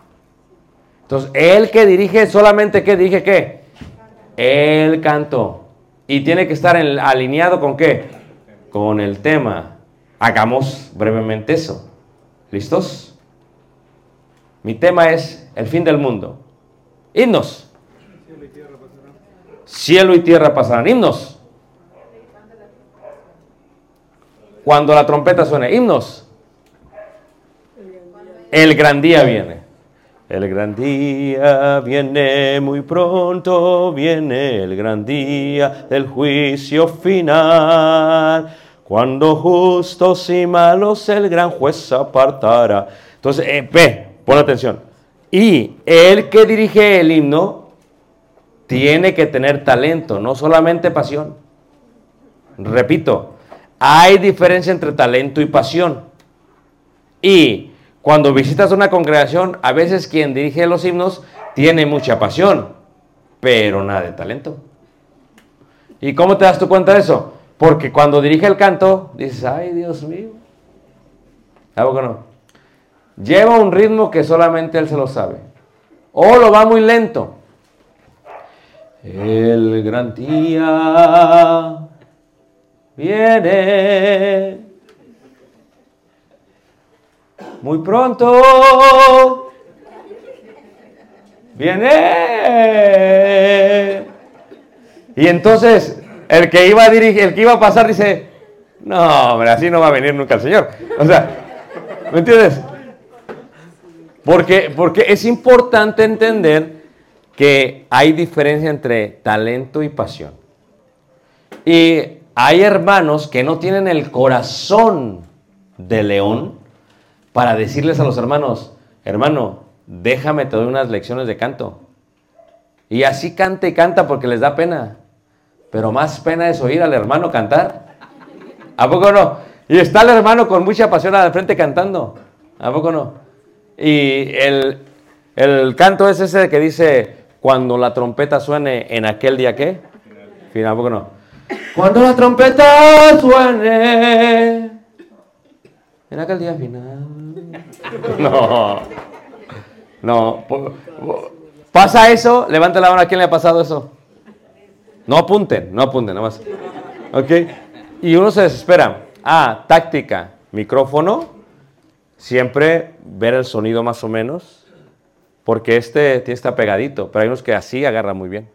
Entonces, el que dirige solamente, ¿qué dirige qué? El canto. Y tiene que estar alineado con qué? Con el tema. Hagamos brevemente eso. ¿Listos? Mi tema es el fin del mundo. Himnos. Cielo y tierra pasarán. Himnos. Cuando la trompeta suene. Himnos. El gran día viene. El gran día viene muy pronto, viene el gran día del juicio final, cuando justos y malos el gran juez apartará. Entonces, eh, ve, pon atención. Y el que dirige el himno tiene que tener talento, no solamente pasión. Repito, hay diferencia entre talento y pasión. Y cuando visitas una congregación, a veces quien dirige los himnos tiene mucha pasión, pero nada de talento. ¿Y cómo te das tú cuenta de eso? Porque cuando dirige el canto, dices, ay Dios mío. ¿A poco no? Lleva un ritmo que solamente él se lo sabe. O lo va muy lento. El gran día viene muy pronto viene. Y entonces el que iba a dirigir, el que iba a pasar dice, no, hombre, así no va a venir nunca el Señor. O sea, ¿me entiendes? Porque, porque es importante entender que hay diferencia entre talento y pasión. Y hay hermanos que no tienen el corazón de león para decirles a los hermanos, hermano, déjame, te doy unas lecciones de canto. Y así canta y canta porque les da pena. Pero más pena es oír al hermano cantar. ¿A poco no? Y está el hermano con mucha pasión al frente cantando. ¿A poco no? Y el, el canto es ese que dice, cuando la trompeta suene en aquel día qué. Final, ¿a poco no? Cuando la trompeta suene en aquel día final. No. No. ¿Pasa eso? Levanta la mano a quién le ha pasado eso. No apunten, no apunten, nada más. ¿Ok? Y uno se desespera. Ah, táctica. Micrófono. Siempre ver el sonido más o menos. Porque este está pegadito. Pero hay unos que así agarra muy bien.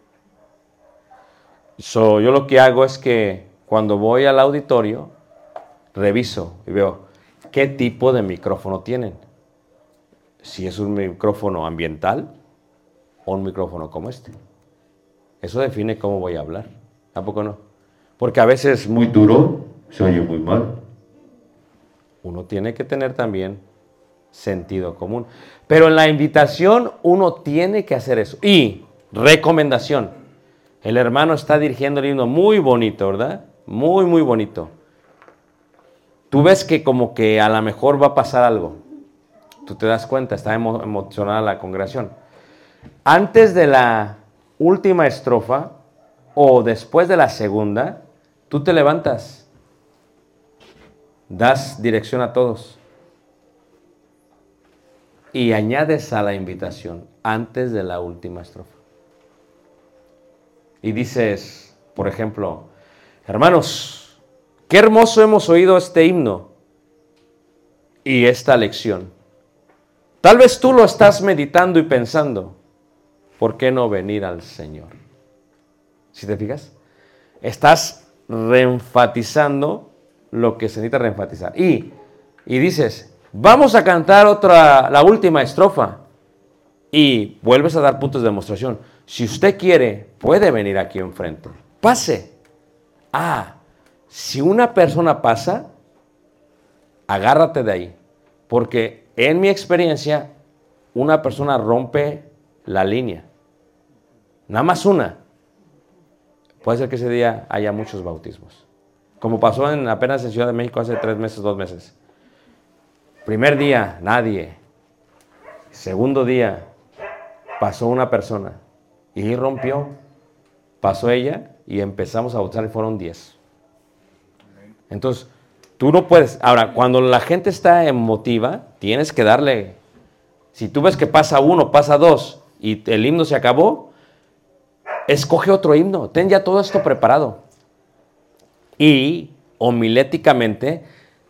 So, yo lo que hago es que cuando voy al auditorio, reviso y veo qué tipo de micrófono tienen. Si es un micrófono ambiental o un micrófono como este. Eso define cómo voy a hablar. ¿A poco no? Porque a veces muy duro se oye muy mal. Uno tiene que tener también sentido común. Pero en la invitación uno tiene que hacer eso. Y recomendación. El hermano está dirigiendo el himno muy bonito, ¿verdad? Muy, muy bonito. Tú ves que como que a lo mejor va a pasar algo. Tú te das cuenta, está emo- emocionada la congregación. Antes de la última estrofa o después de la segunda, tú te levantas, das dirección a todos y añades a la invitación antes de la última estrofa. Y dices, por ejemplo, hermanos, qué hermoso hemos oído este himno y esta lección. Tal vez tú lo estás meditando y pensando, ¿por qué no venir al Señor? ¿Si te fijas? Estás reenfatizando lo que se necesita reenfatizar. Y, y dices, vamos a cantar otra, la última estrofa. Y vuelves a dar puntos de demostración. Si usted quiere, puede venir aquí enfrente. Pase. Ah, si una persona pasa, agárrate de ahí. Porque en mi experiencia, una persona rompe la línea. Nada más una. Puede ser que ese día haya muchos bautismos. Como pasó en, apenas en Ciudad de México hace tres meses, dos meses. Primer día, nadie. Segundo día, pasó una persona y rompió. Pasó ella y empezamos a bautizar y fueron diez. Entonces, tú no puedes. Ahora, cuando la gente está emotiva, tienes que darle. Si tú ves que pasa uno, pasa dos y el himno se acabó, escoge otro himno. Ten ya todo esto preparado. Y homiléticamente,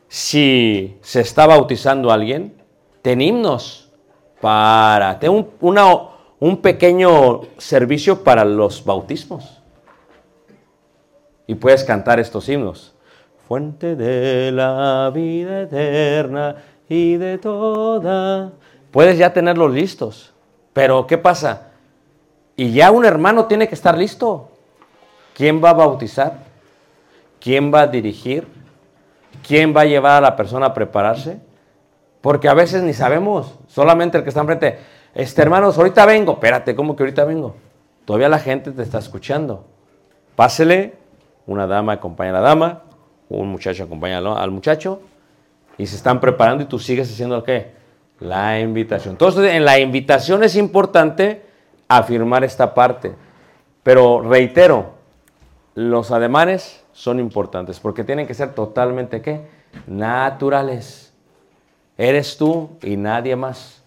si se está bautizando alguien, ten himnos para. Ten un, un pequeño servicio para los bautismos. Y puedes cantar estos himnos. Fuente de la vida eterna y de toda. Puedes ya tenerlos listos. Pero ¿qué pasa? Y ya un hermano tiene que estar listo. ¿Quién va a bautizar? ¿Quién va a dirigir? ¿Quién va a llevar a la persona a prepararse? Porque a veces ni sabemos. Solamente el que está enfrente. Este hermanos, ahorita vengo. Espérate, ¿cómo que ahorita vengo? Todavía la gente te está escuchando. Pásele, una dama acompaña a la dama, un muchacho acompaña al muchacho, y se están preparando y tú sigues haciendo qué? La invitación. Entonces, en la invitación es importante afirmar esta parte. Pero reitero, los ademanes son importantes porque tienen que ser totalmente qué? Naturales. Eres tú y nadie más.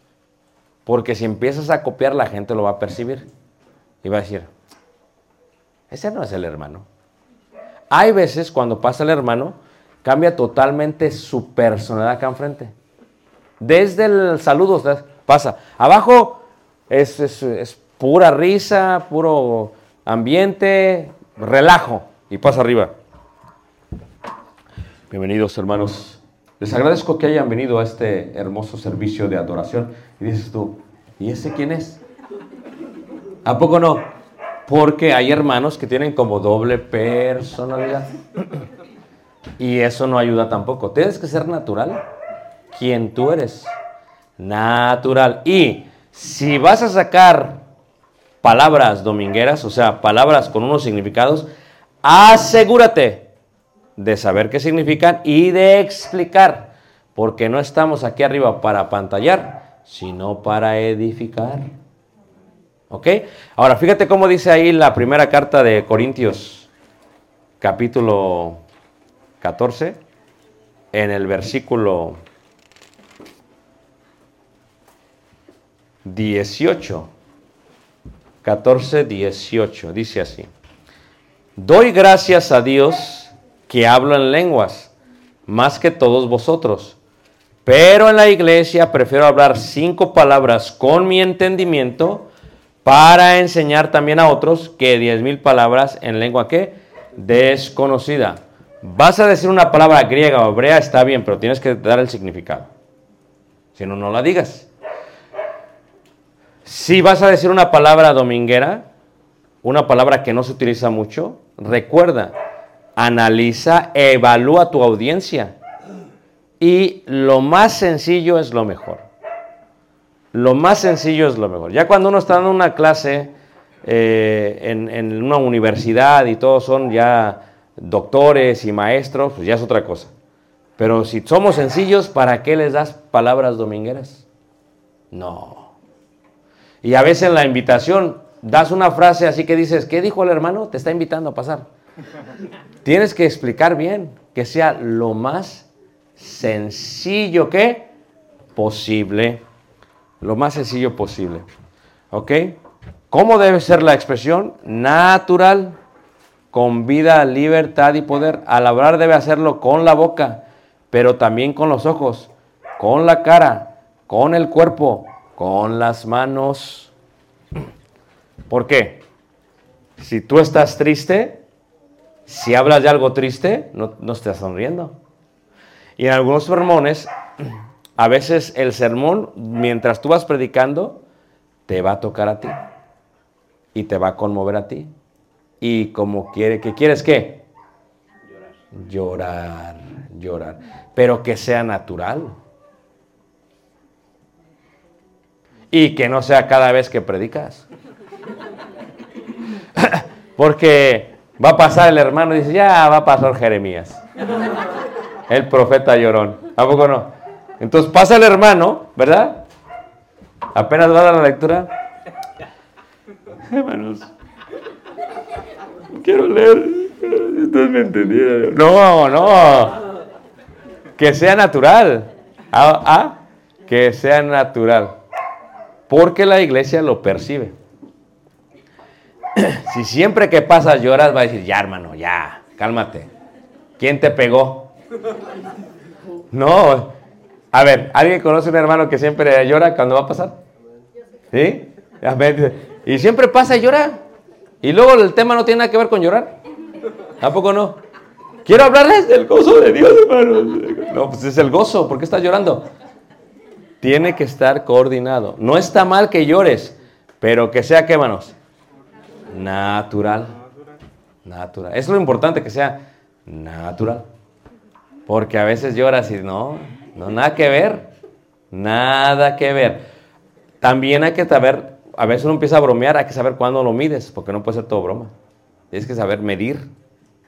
Porque si empiezas a copiar, la gente lo va a percibir. Y va a decir, ese no es el hermano. Hay veces cuando pasa el hermano, cambia totalmente su personalidad acá enfrente. Desde el saludo pasa. Abajo es pura risa, puro ambiente, relajo. Y pasa arriba. Bienvenidos hermanos. Les agradezco que hayan venido a este hermoso servicio de adoración. Y dices tú, ¿y ese quién es? ¿A poco no? Porque hay hermanos que tienen como doble personalidad. Y eso no ayuda tampoco. Tienes que ser natural. Quien tú eres. Natural. Y si vas a sacar palabras domingueras, o sea, palabras con unos significados, asegúrate de saber qué significan y de explicar. Porque no estamos aquí arriba para pantallar, sino para edificar. ¿Ok? Ahora, fíjate cómo dice ahí la primera carta de Corintios, capítulo 14, en el versículo 18. 14, 18. Dice así. Doy gracias a Dios que hablo en lenguas, más que todos vosotros. Pero en la iglesia prefiero hablar cinco palabras con mi entendimiento para enseñar también a otros que diez mil palabras en lengua que desconocida. Vas a decir una palabra griega o hebrea, está bien, pero tienes que dar el significado. Si no, no la digas. Si vas a decir una palabra dominguera, una palabra que no se utiliza mucho, recuerda, analiza, evalúa tu audiencia. Y lo más sencillo es lo mejor. Lo más sencillo es lo mejor. Ya cuando uno está dando una clase eh, en, en una universidad y todos son ya doctores y maestros, pues ya es otra cosa. Pero si somos sencillos, ¿para qué les das palabras domingueras? No. Y a veces en la invitación das una frase así que dices, ¿qué dijo el hermano? Te está invitando a pasar. Tienes que explicar bien, que sea lo más sencillo que posible. Lo más sencillo posible. ¿Ok? ¿Cómo debe ser la expresión? Natural, con vida, libertad y poder. Al hablar debe hacerlo con la boca, pero también con los ojos, con la cara, con el cuerpo, con las manos. ¿Por qué? Si tú estás triste, si hablas de algo triste, no, no estás sonriendo. Y en algunos sermones, a veces el sermón, mientras tú vas predicando, te va a tocar a ti. Y te va a conmover a ti. Y como quiere, que quieres qué? Llorar. Llorar, llorar. Pero que sea natural. Y que no sea cada vez que predicas. Porque va a pasar el hermano y dice, ya va a pasar Jeremías. El profeta llorón. ¿A poco no? Entonces pasa el hermano, ¿verdad? Apenas va a dar la lectura. Hermanos, quiero leer. Ustedes me entendieron. No, no. Que sea natural. Ah, ah, que sea natural. Porque la iglesia lo percibe. Si siempre que pasas lloras, va a decir, ya hermano, ya, cálmate. ¿Quién te pegó? No. A ver, ¿alguien conoce un hermano que siempre llora cuando va a pasar? ¿Sí? A ver, y siempre pasa y llora. Y luego el tema no tiene nada que ver con llorar. ¿Tampoco no? Quiero hablarles del gozo de Dios, hermano. No, pues es el gozo. ¿Por qué estás llorando? Tiene que estar coordinado. No está mal que llores, pero que sea, ¿qué, manos? Natural. Natural. Es lo importante que sea natural. Porque a veces lloras y no, no, nada que ver. Nada que ver. También hay que saber, a veces uno empieza a bromear, hay que saber cuándo lo mides, porque no puede ser todo broma. Tienes que saber medir.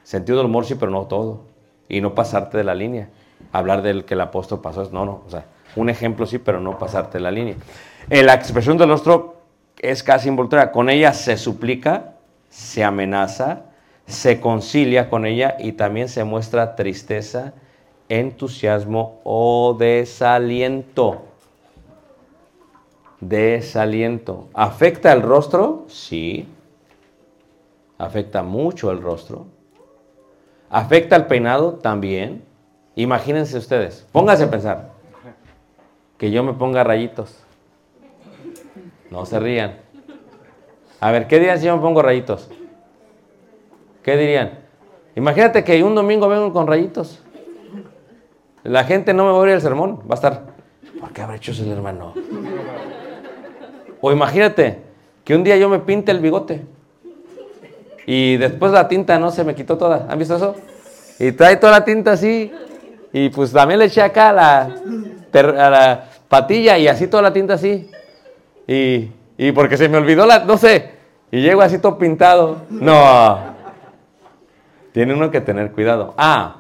Sentido del humor sí, pero no todo. Y no pasarte de la línea. Hablar del que el apóstol pasó, no, no. O sea, un ejemplo sí, pero no pasarte la línea. En la expresión del rostro es casi involuntaria. Con ella se suplica, se amenaza, se concilia con ella y también se muestra tristeza, entusiasmo o desaliento. Desaliento. ¿Afecta el rostro? Sí. Afecta mucho el rostro. ¿Afecta el peinado? También. Imagínense ustedes, pónganse a pensar que yo me ponga rayitos. No se rían. A ver, ¿qué dirían si yo me pongo rayitos? ¿Qué dirían? Imagínate que un domingo vengo con rayitos. La gente no me va a oír el sermón. Va a estar, ¿por qué habrá hecho eso el hermano? O imagínate que un día yo me pinte el bigote. Y después la tinta no se me quitó toda. ¿Han visto eso? Y trae toda la tinta así. Y pues también le eché acá a la, patilla y así toda la tinta así. Y, y porque se me olvidó la, no sé. Y llego así todo pintado. No. Tiene uno que tener cuidado. Ah,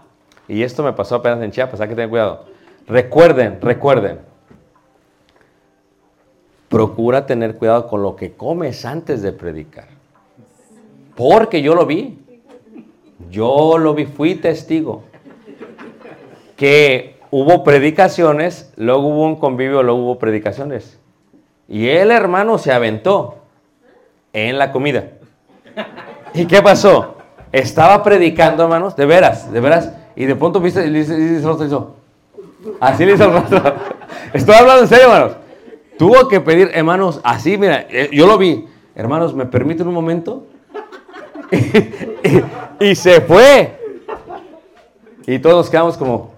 y esto me pasó apenas en Chiapas, hay que tener cuidado. Recuerden, recuerden. Procura tener cuidado con lo que comes antes de predicar. Porque yo lo vi. Yo lo vi, fui testigo. Que hubo predicaciones, luego hubo un convivio, luego hubo predicaciones. Y el hermano se aventó en la comida. ¿Y qué pasó? Estaba predicando, hermanos, de veras, de veras. Y de pronto viste, y le hizo. Así le hizo el rostro. Estoy hablando en serio, hermanos. Tuvo que pedir, hermanos, así, mira, eh, yo lo vi. Hermanos, ¿me permiten un momento? y, y se fue. Y todos quedamos como,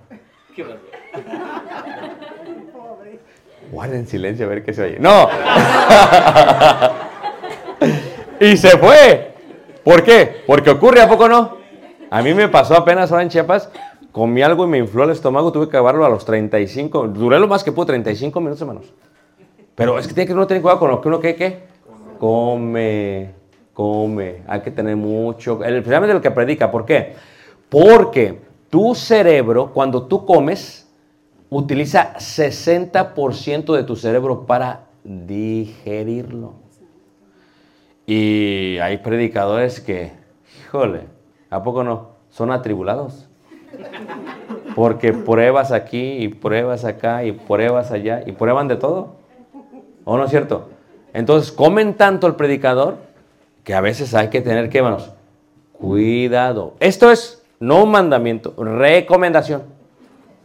guarden silencio a ver qué se oye. No. y se fue. ¿Por qué? Porque ocurre, ¿a poco no? A mí me pasó apenas ahora en Chiapas, comí algo y me infló el estómago, tuve que acabarlo a los 35, duré lo más que pude, 35 minutos, hermanos. Pero es que tiene que uno tener cuidado con lo que uno que, ¿qué? come, come, hay que tener mucho, especialmente el que predica, ¿por qué? Porque tu cerebro, cuando tú comes, utiliza 60% de tu cerebro para digerirlo. Y hay predicadores que, híjole, ¿a poco no? Son atribulados. Porque pruebas aquí y pruebas acá y pruebas allá y prueban de todo. ¿O no es cierto? Entonces comen tanto el predicador que a veces hay que tener que, manos, cuidado. Esto es no un mandamiento, recomendación.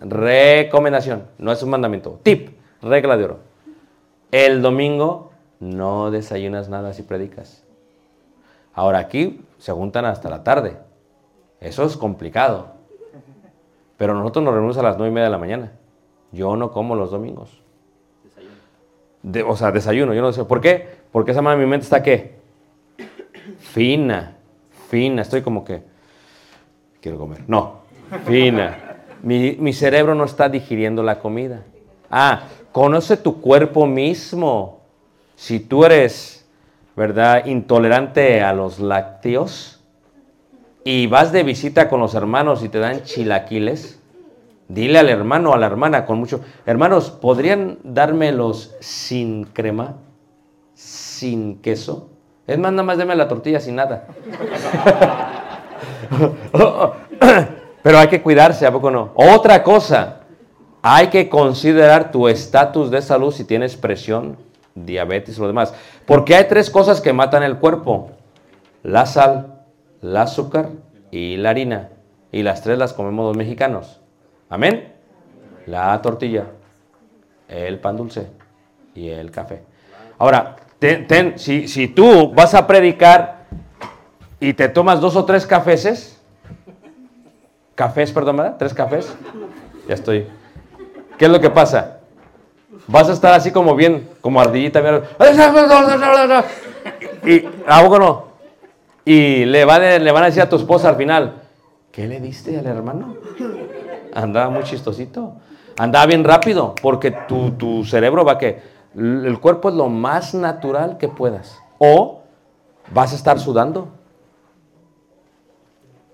Recomendación, no es un mandamiento. Tip, regla de oro. El domingo no desayunas nada si predicas. Ahora aquí se juntan hasta la tarde. Eso es complicado. Pero nosotros nos reunimos a las nueve y media de la mañana. Yo no como los domingos. O sea, desayuno, yo no sé. ¿Por qué? Porque esa madre de mi mente está qué? Fina, fina. Estoy como que quiero comer. No, fina. Mi, mi cerebro no está digiriendo la comida. Ah, conoce tu cuerpo mismo. Si tú eres, ¿verdad?, intolerante a los lácteos y vas de visita con los hermanos y te dan chilaquiles, dile al hermano o a la hermana con mucho, hermanos, ¿podrían dármelos sin crema? Sin queso. Es más, nada más deme la tortilla sin nada. Pero hay que cuidarse, ¿a poco no? Otra cosa, hay que considerar tu estatus de salud si tienes presión, diabetes o lo demás. Porque hay tres cosas que matan el cuerpo. La sal, el azúcar y la harina. Y las tres las comemos los mexicanos. Amén. La tortilla, el pan dulce y el café. Ahora, ten- ten- si, tú vas a predicar y te tomas dos o tres cafeses, cafés, perdón, ¿verdad? Tres cafés, ya estoy. ¿Qué es lo que pasa? Vas a estar así como bien, como ardillita. Y, ¿a poco no? Y le, va de- le van a decir a tu esposa al final, ¿qué le diste al hermano? Andaba muy chistosito. Andaba bien rápido, porque tu, tu cerebro va que el cuerpo es lo más natural que puedas. O vas a estar sudando.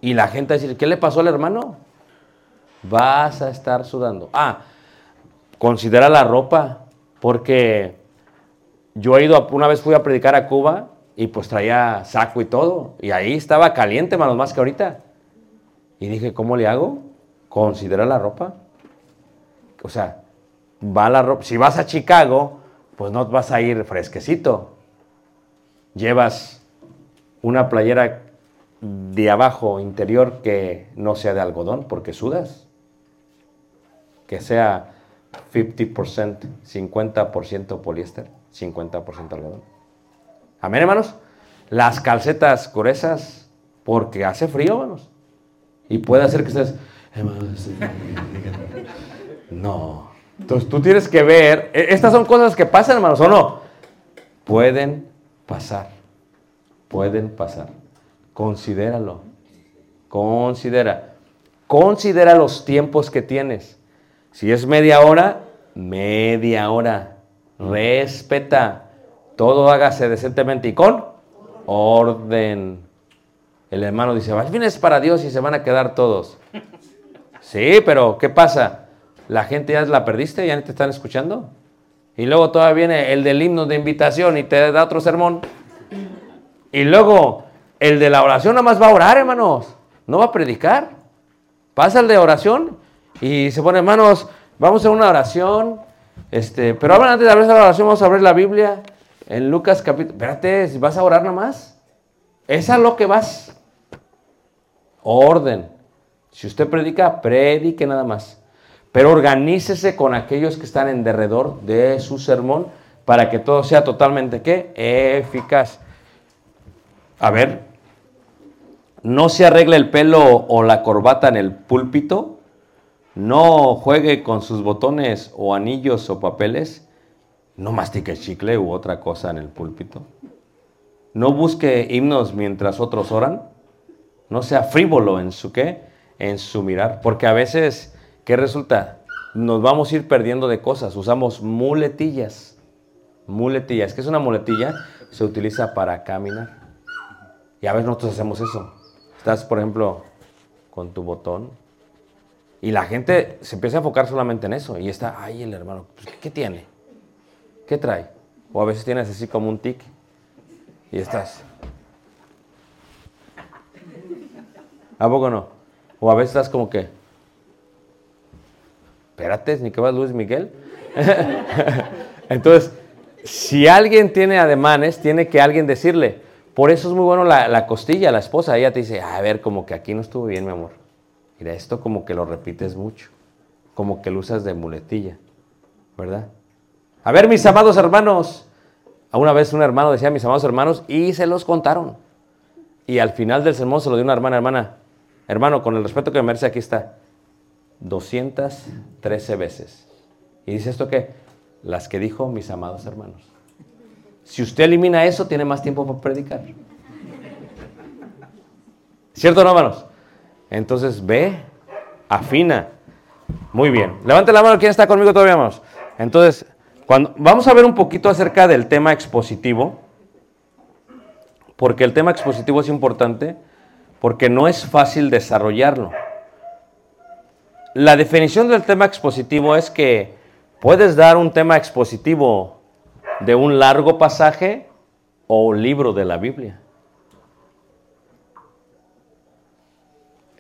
Y la gente va a decir, ¿qué le pasó al hermano? Vas a estar sudando. Ah, considera la ropa, porque yo he ido, una vez fui a predicar a Cuba y pues traía saco y todo. Y ahí estaba caliente, manos más que ahorita. Y dije, ¿cómo le hago? Considera la ropa. O sea, va la ropa. Si vas a Chicago, pues no vas a ir fresquecito. Llevas una playera de abajo interior que no sea de algodón porque sudas. Que sea 50%, 50% poliéster, 50% algodón. Amén, hermanos. Las calcetas gruesas porque hace frío, hermanos. Y puede hacer que estés, no. Entonces tú tienes que ver, e- estas son cosas que pasan, hermanos, ¿o no? Pueden pasar, pueden pasar. Considéralo, considera, considera los tiempos que tienes. Si es media hora, media hora. Respeta, todo hágase decentemente y con orden. El hermano dice, al fin es para Dios y se van a quedar todos. Sí, pero ¿qué pasa? La gente ya la perdiste, ya no te están escuchando. Y luego todavía viene el del himno de invitación y te da otro sermón. Y luego el de la oración nada más va a orar, hermanos. no va a predicar. Pasa el de oración y se pone, hermanos, vamos a hacer una oración. Este, pero antes de abrir la oración, vamos a abrir la Biblia en Lucas capítulo. Espérate, si vas a orar nada más. Es a lo que vas. Orden. Si usted predica, predique nada más. Pero organícese con aquellos que están en derredor de su sermón para que todo sea totalmente ¿qué? eficaz. A ver, no se arregle el pelo o la corbata en el púlpito, no juegue con sus botones o anillos o papeles, no mastique chicle u otra cosa en el púlpito, no busque himnos mientras otros oran, no sea frívolo en su qué, en su mirar, porque a veces, ¿qué resulta? Nos vamos a ir perdiendo de cosas, usamos muletillas, muletillas, ¿qué es una muletilla? Se utiliza para caminar. Y a veces nosotros hacemos eso. Estás, por ejemplo, con tu botón y la gente se empieza a enfocar solamente en eso y está, ay, el hermano, pues, ¿qué tiene? ¿Qué trae? O a veces tienes así como un tic y estás. ¿A poco no? O a veces estás como que, espérate, ni que vas Luis Miguel. Entonces, si alguien tiene ademanes, tiene que alguien decirle, por eso es muy bueno la, la costilla, la esposa, ella te dice, a ver, como que aquí no estuvo bien, mi amor. Mira, esto como que lo repites mucho, como que lo usas de muletilla, ¿verdad? A ver, mis amados hermanos, una vez un hermano decía, mis amados hermanos, y se los contaron. Y al final del sermón se lo dio una hermana, hermana, hermano, con el respeto que me merece, aquí está, 213 veces. ¿Y dice esto qué? Las que dijo mis amados hermanos. Si usted elimina eso, tiene más tiempo para predicar. ¿Cierto, no, hermanos? Entonces ve, afina. Muy bien. Levante la mano, ¿quién está conmigo todavía, hermanos? Entonces, cuando, vamos a ver un poquito acerca del tema expositivo, porque el tema expositivo es importante, porque no es fácil desarrollarlo. La definición del tema expositivo es que puedes dar un tema expositivo de un largo pasaje o un libro de la Biblia.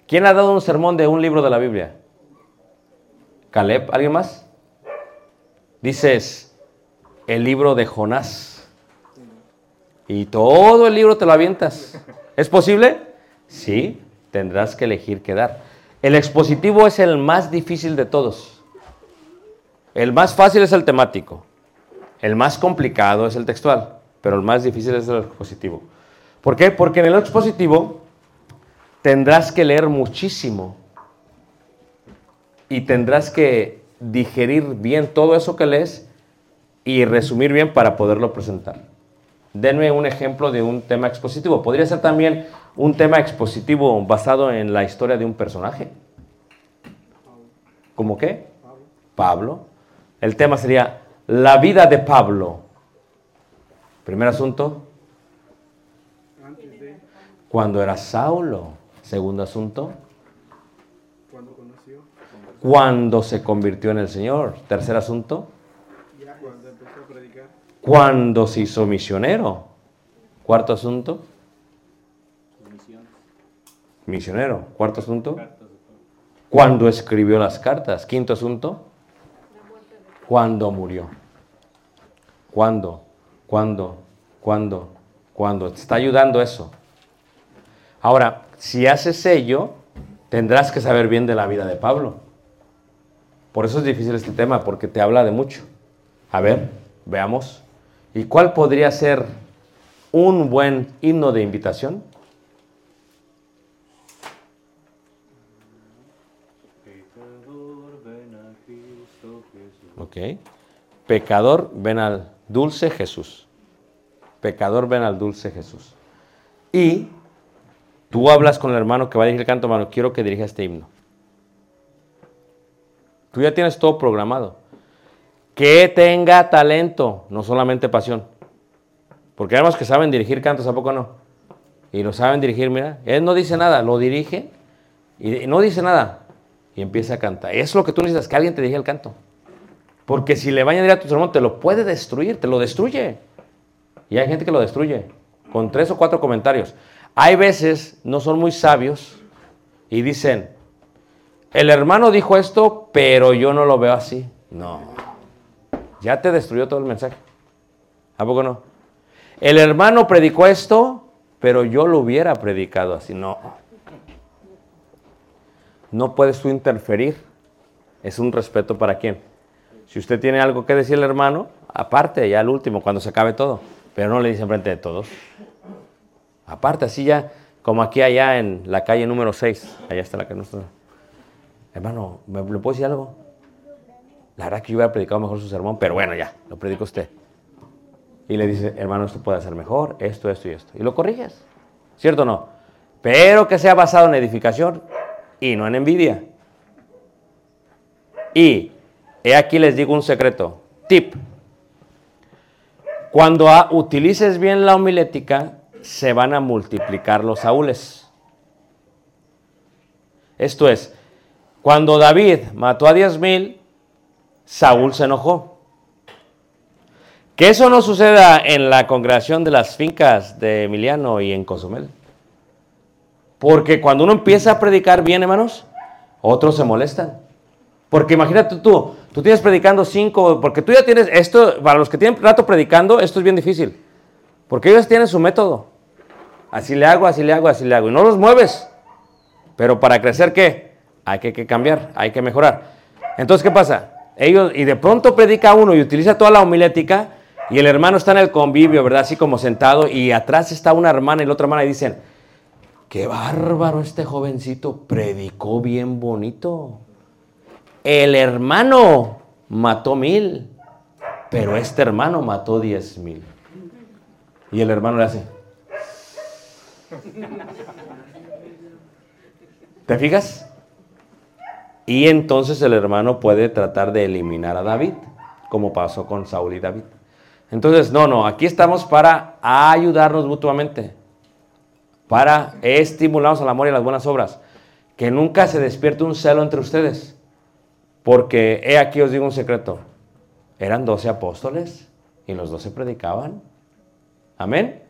¿Quién ha dado un sermón de un libro de la Biblia? Caleb, ¿alguien más? Dices, el libro de Jonás. Y todo el libro te lo avientas. ¿Es posible? Sí, tendrás que elegir qué dar. El expositivo es el más difícil de todos. El más fácil es el temático. El más complicado es el textual. Pero el más difícil es el expositivo. ¿Por qué? Porque en el expositivo tendrás que leer muchísimo y tendrás que digerir bien todo eso que lees y resumir bien para poderlo presentar. Denme un ejemplo de un tema expositivo. Podría ser también un tema expositivo basado en la historia de un personaje. ¿Cómo qué? Pablo. El tema sería la vida de Pablo. Primer asunto. Cuando era Saulo. Segundo asunto. Cuando conoció, Cuando se convirtió en el Señor. Tercer asunto. cuando empezó a predicar, Cuando se hizo misionero. Cuarto asunto. Misionero. Cuarto asunto. Cuando escribió las cartas. Quinto asunto. Cuando murió. ¿Cuándo? ¿Cuándo? ¿Cuándo? ¿Cuándo? Te está ayudando eso. Ahora, si haces ello, tendrás que saber bien de la vida de Pablo. Por eso es difícil este tema, porque te habla de mucho. A ver, veamos. ¿Y cuál podría ser un buen himno de invitación? Ok. Pecador, ven al dulce Jesús. Pecador, ven al dulce Jesús. Y tú hablas con el hermano que va a dirigir el canto, hermano, quiero que dirija este himno. Tú ya tienes todo programado. Que tenga talento, no solamente pasión. Porque hay que saben dirigir cantos, ¿a poco no? Y lo saben dirigir, mira. Él no dice nada, lo dirige y no dice nada. Y empieza a cantar. Es lo que tú necesitas, que alguien te dirija el canto. Porque si le añadir a tu sermón, te lo puede destruir, te lo destruye. Y hay gente que lo destruye con tres o cuatro comentarios. Hay veces, no son muy sabios, y dicen, el hermano dijo esto, pero yo no lo veo así. No. Ya te destruyó todo el mensaje. ¿A poco no? El hermano predicó esto, pero yo lo hubiera predicado así. No. No puedes tú interferir. Es un respeto para quién. Si usted tiene algo que decir al hermano, aparte, ya al último, cuando se acabe todo. Pero no le dice frente de todos. Aparte, así ya, como aquí allá en la calle número 6. Allá está la que nuestra. Hermano, ¿me le puedo decir algo? La verdad que yo hubiera predicado mejor su sermón, pero bueno, ya, lo predica usted. Y le dice, hermano, esto puede ser mejor, esto, esto y esto. Y lo corriges. ¿Cierto o no? Pero que sea basado en edificación y no en envidia. Y he aquí les digo un secreto. Tip. Cuando a- utilices bien la homilética, se van a multiplicar los saúles. Esto es, cuando David mató a 10.000, Saúl se enojó. Que eso no suceda en la congregación de las fincas de Emiliano y en Cozumel. Porque cuando uno empieza a predicar bien, hermanos, otros se molestan. Porque imagínate tú, tú tienes predicando cinco, porque tú ya tienes esto, para los que tienen rato predicando, esto es bien difícil. Porque ellos tienen su método. Así le hago, así le hago, así le hago. Y no los mueves. Pero para crecer, ¿qué? Hay que, cambiar, hay que mejorar. Entonces, ¿qué pasa? Ellos, y de pronto predica uno y utiliza toda la homilética, y el hermano está en el convivio, ¿verdad? Así como sentado, y atrás está una hermana y la otra hermana, y dicen, qué bárbaro este jovencito, predicó bien bonito. El hermano mató mil, pero este hermano mató diez mil. Y el hermano le hace. ¿Te fijas? Y entonces el hermano puede tratar de eliminar a David, como pasó con Saúl y David. Entonces, no, no, aquí estamos para ayudarnos mutuamente, para estimularnos al amor y a las buenas obras. Que nunca se despierte un celo entre ustedes. Porque he aquí os digo un secreto. Eran doce apóstoles y los doce predicaban. Amén.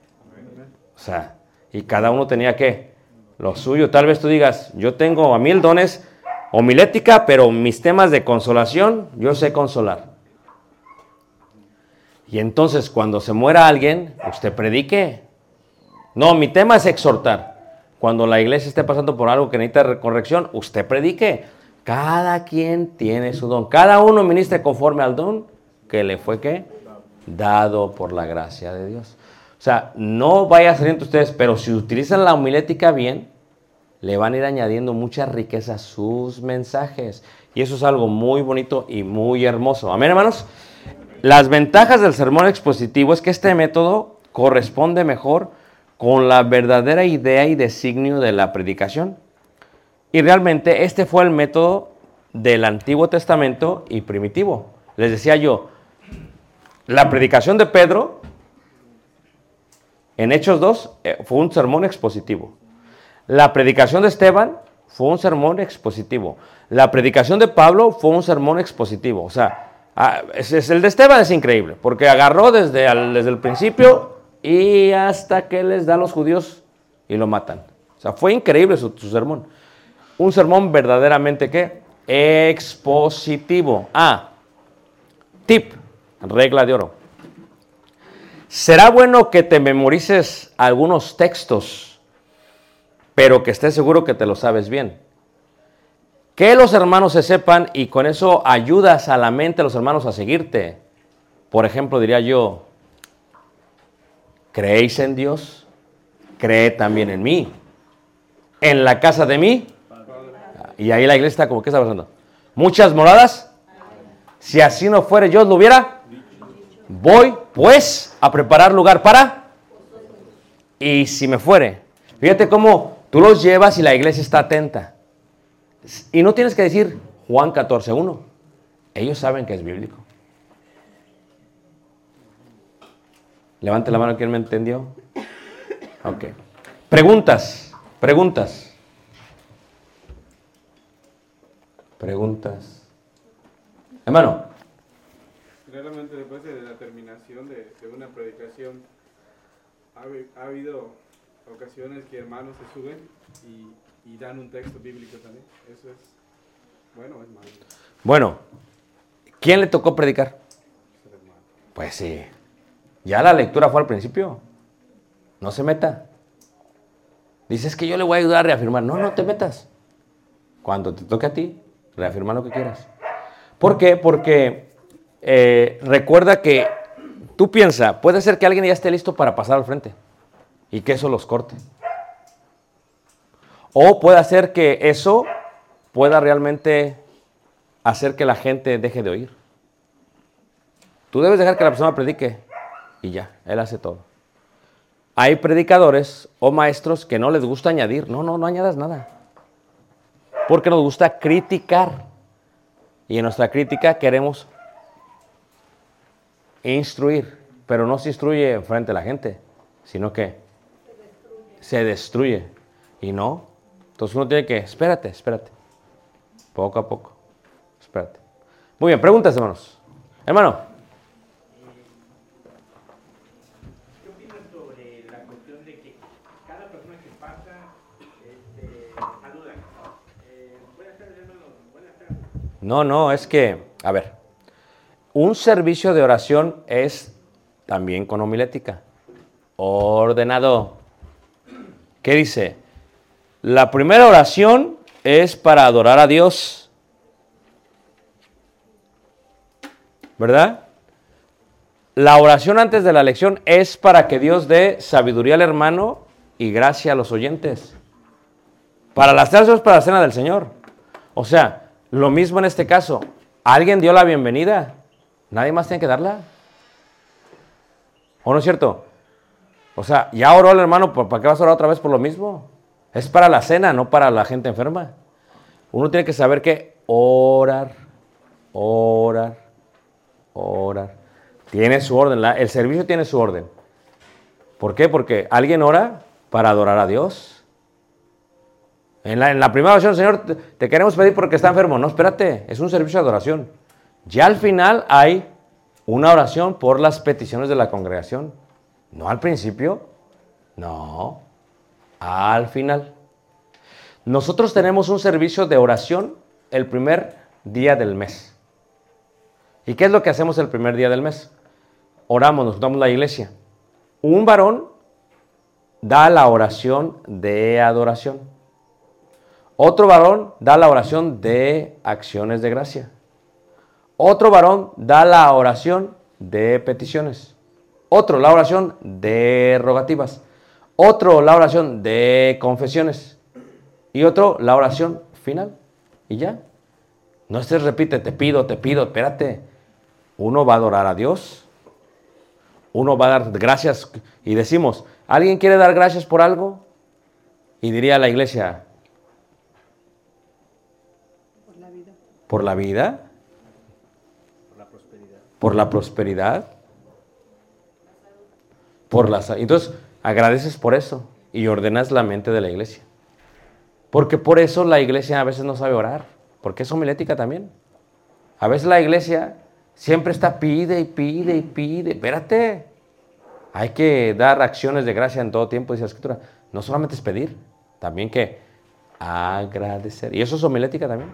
O sea, y cada uno tenía que lo suyo. Tal vez tú digas, yo tengo a mil dones homilética, pero mis temas de consolación, yo sé consolar. Y entonces cuando se muera alguien, usted predique. No, mi tema es exhortar. Cuando la iglesia esté pasando por algo que necesita corrección, usted predique. Cada quien tiene su don. Cada uno ministre conforme al don que le fue dado por la gracia de Dios. O sea, no vaya entre ustedes, pero si utilizan la homilética bien, le van a ir añadiendo mucha riqueza a sus mensajes. Y eso es algo muy bonito y muy hermoso. Amén, hermanos. Las ventajas del sermón expositivo es que este método corresponde mejor con la verdadera idea y designio de la predicación. Y realmente este fue el método del Antiguo Testamento y primitivo. Les decía yo, la predicación de Pedro en Hechos 2 eh, fue un sermón expositivo. La predicación de Esteban fue un sermón expositivo. La predicación de Pablo fue un sermón expositivo. O sea, ah, el de Esteban es increíble, porque agarró desde, el principio y hasta que les da a los judíos y lo matan. O sea, fue increíble su sermón. Un sermón verdaderamente ¿qué? Expositivo. Ah, tip, regla de oro. Será bueno que te memorices algunos textos, pero que estés seguro que te lo sabes bien. Que los hermanos se sepan y con eso ayudas a la mente de los hermanos a seguirte. Por ejemplo, diría yo, ¿creéis en Dios? Cree también en mí. En la casa de mí. Y ahí la iglesia está como, ¿qué está pasando? Muchas moradas. Si así no fuere, yo lo hubiera. Voy, pues, a preparar lugar para. Y si me fuere. Fíjate cómo tú los llevas y la iglesia está atenta. Y no tienes que decir Juan 14.1. Ellos saben que es bíblico. Levante la mano quien me entendió. Ok. Preguntas. Preguntas. Preguntas. Hermano. Realmente después de la terminación de, de una predicación, ha, habi- ha habido ocasiones que hermanos se suben y, y dan un texto bíblico también. Eso es bueno o es malo. Bueno, ¿quién le tocó predicar? Pues sí. Ya la lectura fue al principio. No se meta. Dices que yo le voy a ayudar a reafirmar. No, no te metas. Cuando te toque a ti, reafirma lo que quieras. ¿Por qué? Porque eh, recuerda que tú piensas, puede ser que alguien ya esté listo para pasar al frente y que eso los corte. O puede ser que eso pueda realmente hacer que la gente deje de oír. Tú debes dejar que la persona predique y ya, él hace todo. Hay predicadores o maestros que no les gusta añadir. No, no, no añadas nada. Porque nos gusta criticar. Y en nuestra crítica queremos instruir. Pero no se instruye frente a la gente, sino que se destruye. Y no. Entonces uno tiene que, espérate, espérate. Poco a poco. Espérate. Muy bien, preguntas, hermanos. Hermano. ¿Qué opinas sobre la cuestión de que cada persona que pasa este, saluda? Eh, buenas tardes, hermano. Buenas tardes. No, no, es que, a ver, un servicio de oración es también con homilética. Ordenado. ¿Qué dice? La primera oración es para adorar a Dios. ¿Verdad? La oración antes de la lección es para que Dios dé sabiduría al hermano y gracia a los oyentes. Para las tres es para la cena del Señor. O sea, lo mismo en este caso. Alguien dio la bienvenida. Nadie más tiene que darla. ¿O no es cierto? O sea, ya oró el hermano, ¿para qué vas a orar otra vez por lo mismo? Es para la cena, no para la gente enferma. Uno tiene que saber que orar, orar, orar. Tiene su orden, el servicio tiene su orden. ¿Por qué? Porque alguien ora para adorar a Dios. En la, primera oración, Señor, te, te queremos pedir porque está enfermo. No, espérate, es un servicio de adoración. Ya al final hay una oración por las peticiones de la congregación. No al principio, no, al final. Nosotros tenemos un servicio de oración el primer día del mes. ¿Y qué es lo que hacemos el primer día del mes? Oramos, nos juntamos la iglesia. Un varón da la oración de adoración. Otro varón da la oración de acciones de gracia. Otro varón da la oración de peticiones. Otro la oración de rogativas. Otro la oración de confesiones. Y otro la oración final. Y ya. No se repite, te pido, te pido, espérate. Uno va a adorar a Dios. Uno va a dar gracias. Y decimos, ¿alguien quiere dar gracias por algo? Y diría la iglesia, por la vida. Por la vida, Por la prosperidad. por la prosperidad, por la sa- Entonces, agradeces por eso y ordenas la mente de la iglesia. Porque por eso la iglesia a veces no sabe orar, porque es homilética también. A veces la iglesia siempre está pide y pide y pide. Espérate. Hay que dar acciones de gracia en todo tiempo, dice la escritura. No solamente es pedir, también que agradecer. Y eso es homilética también.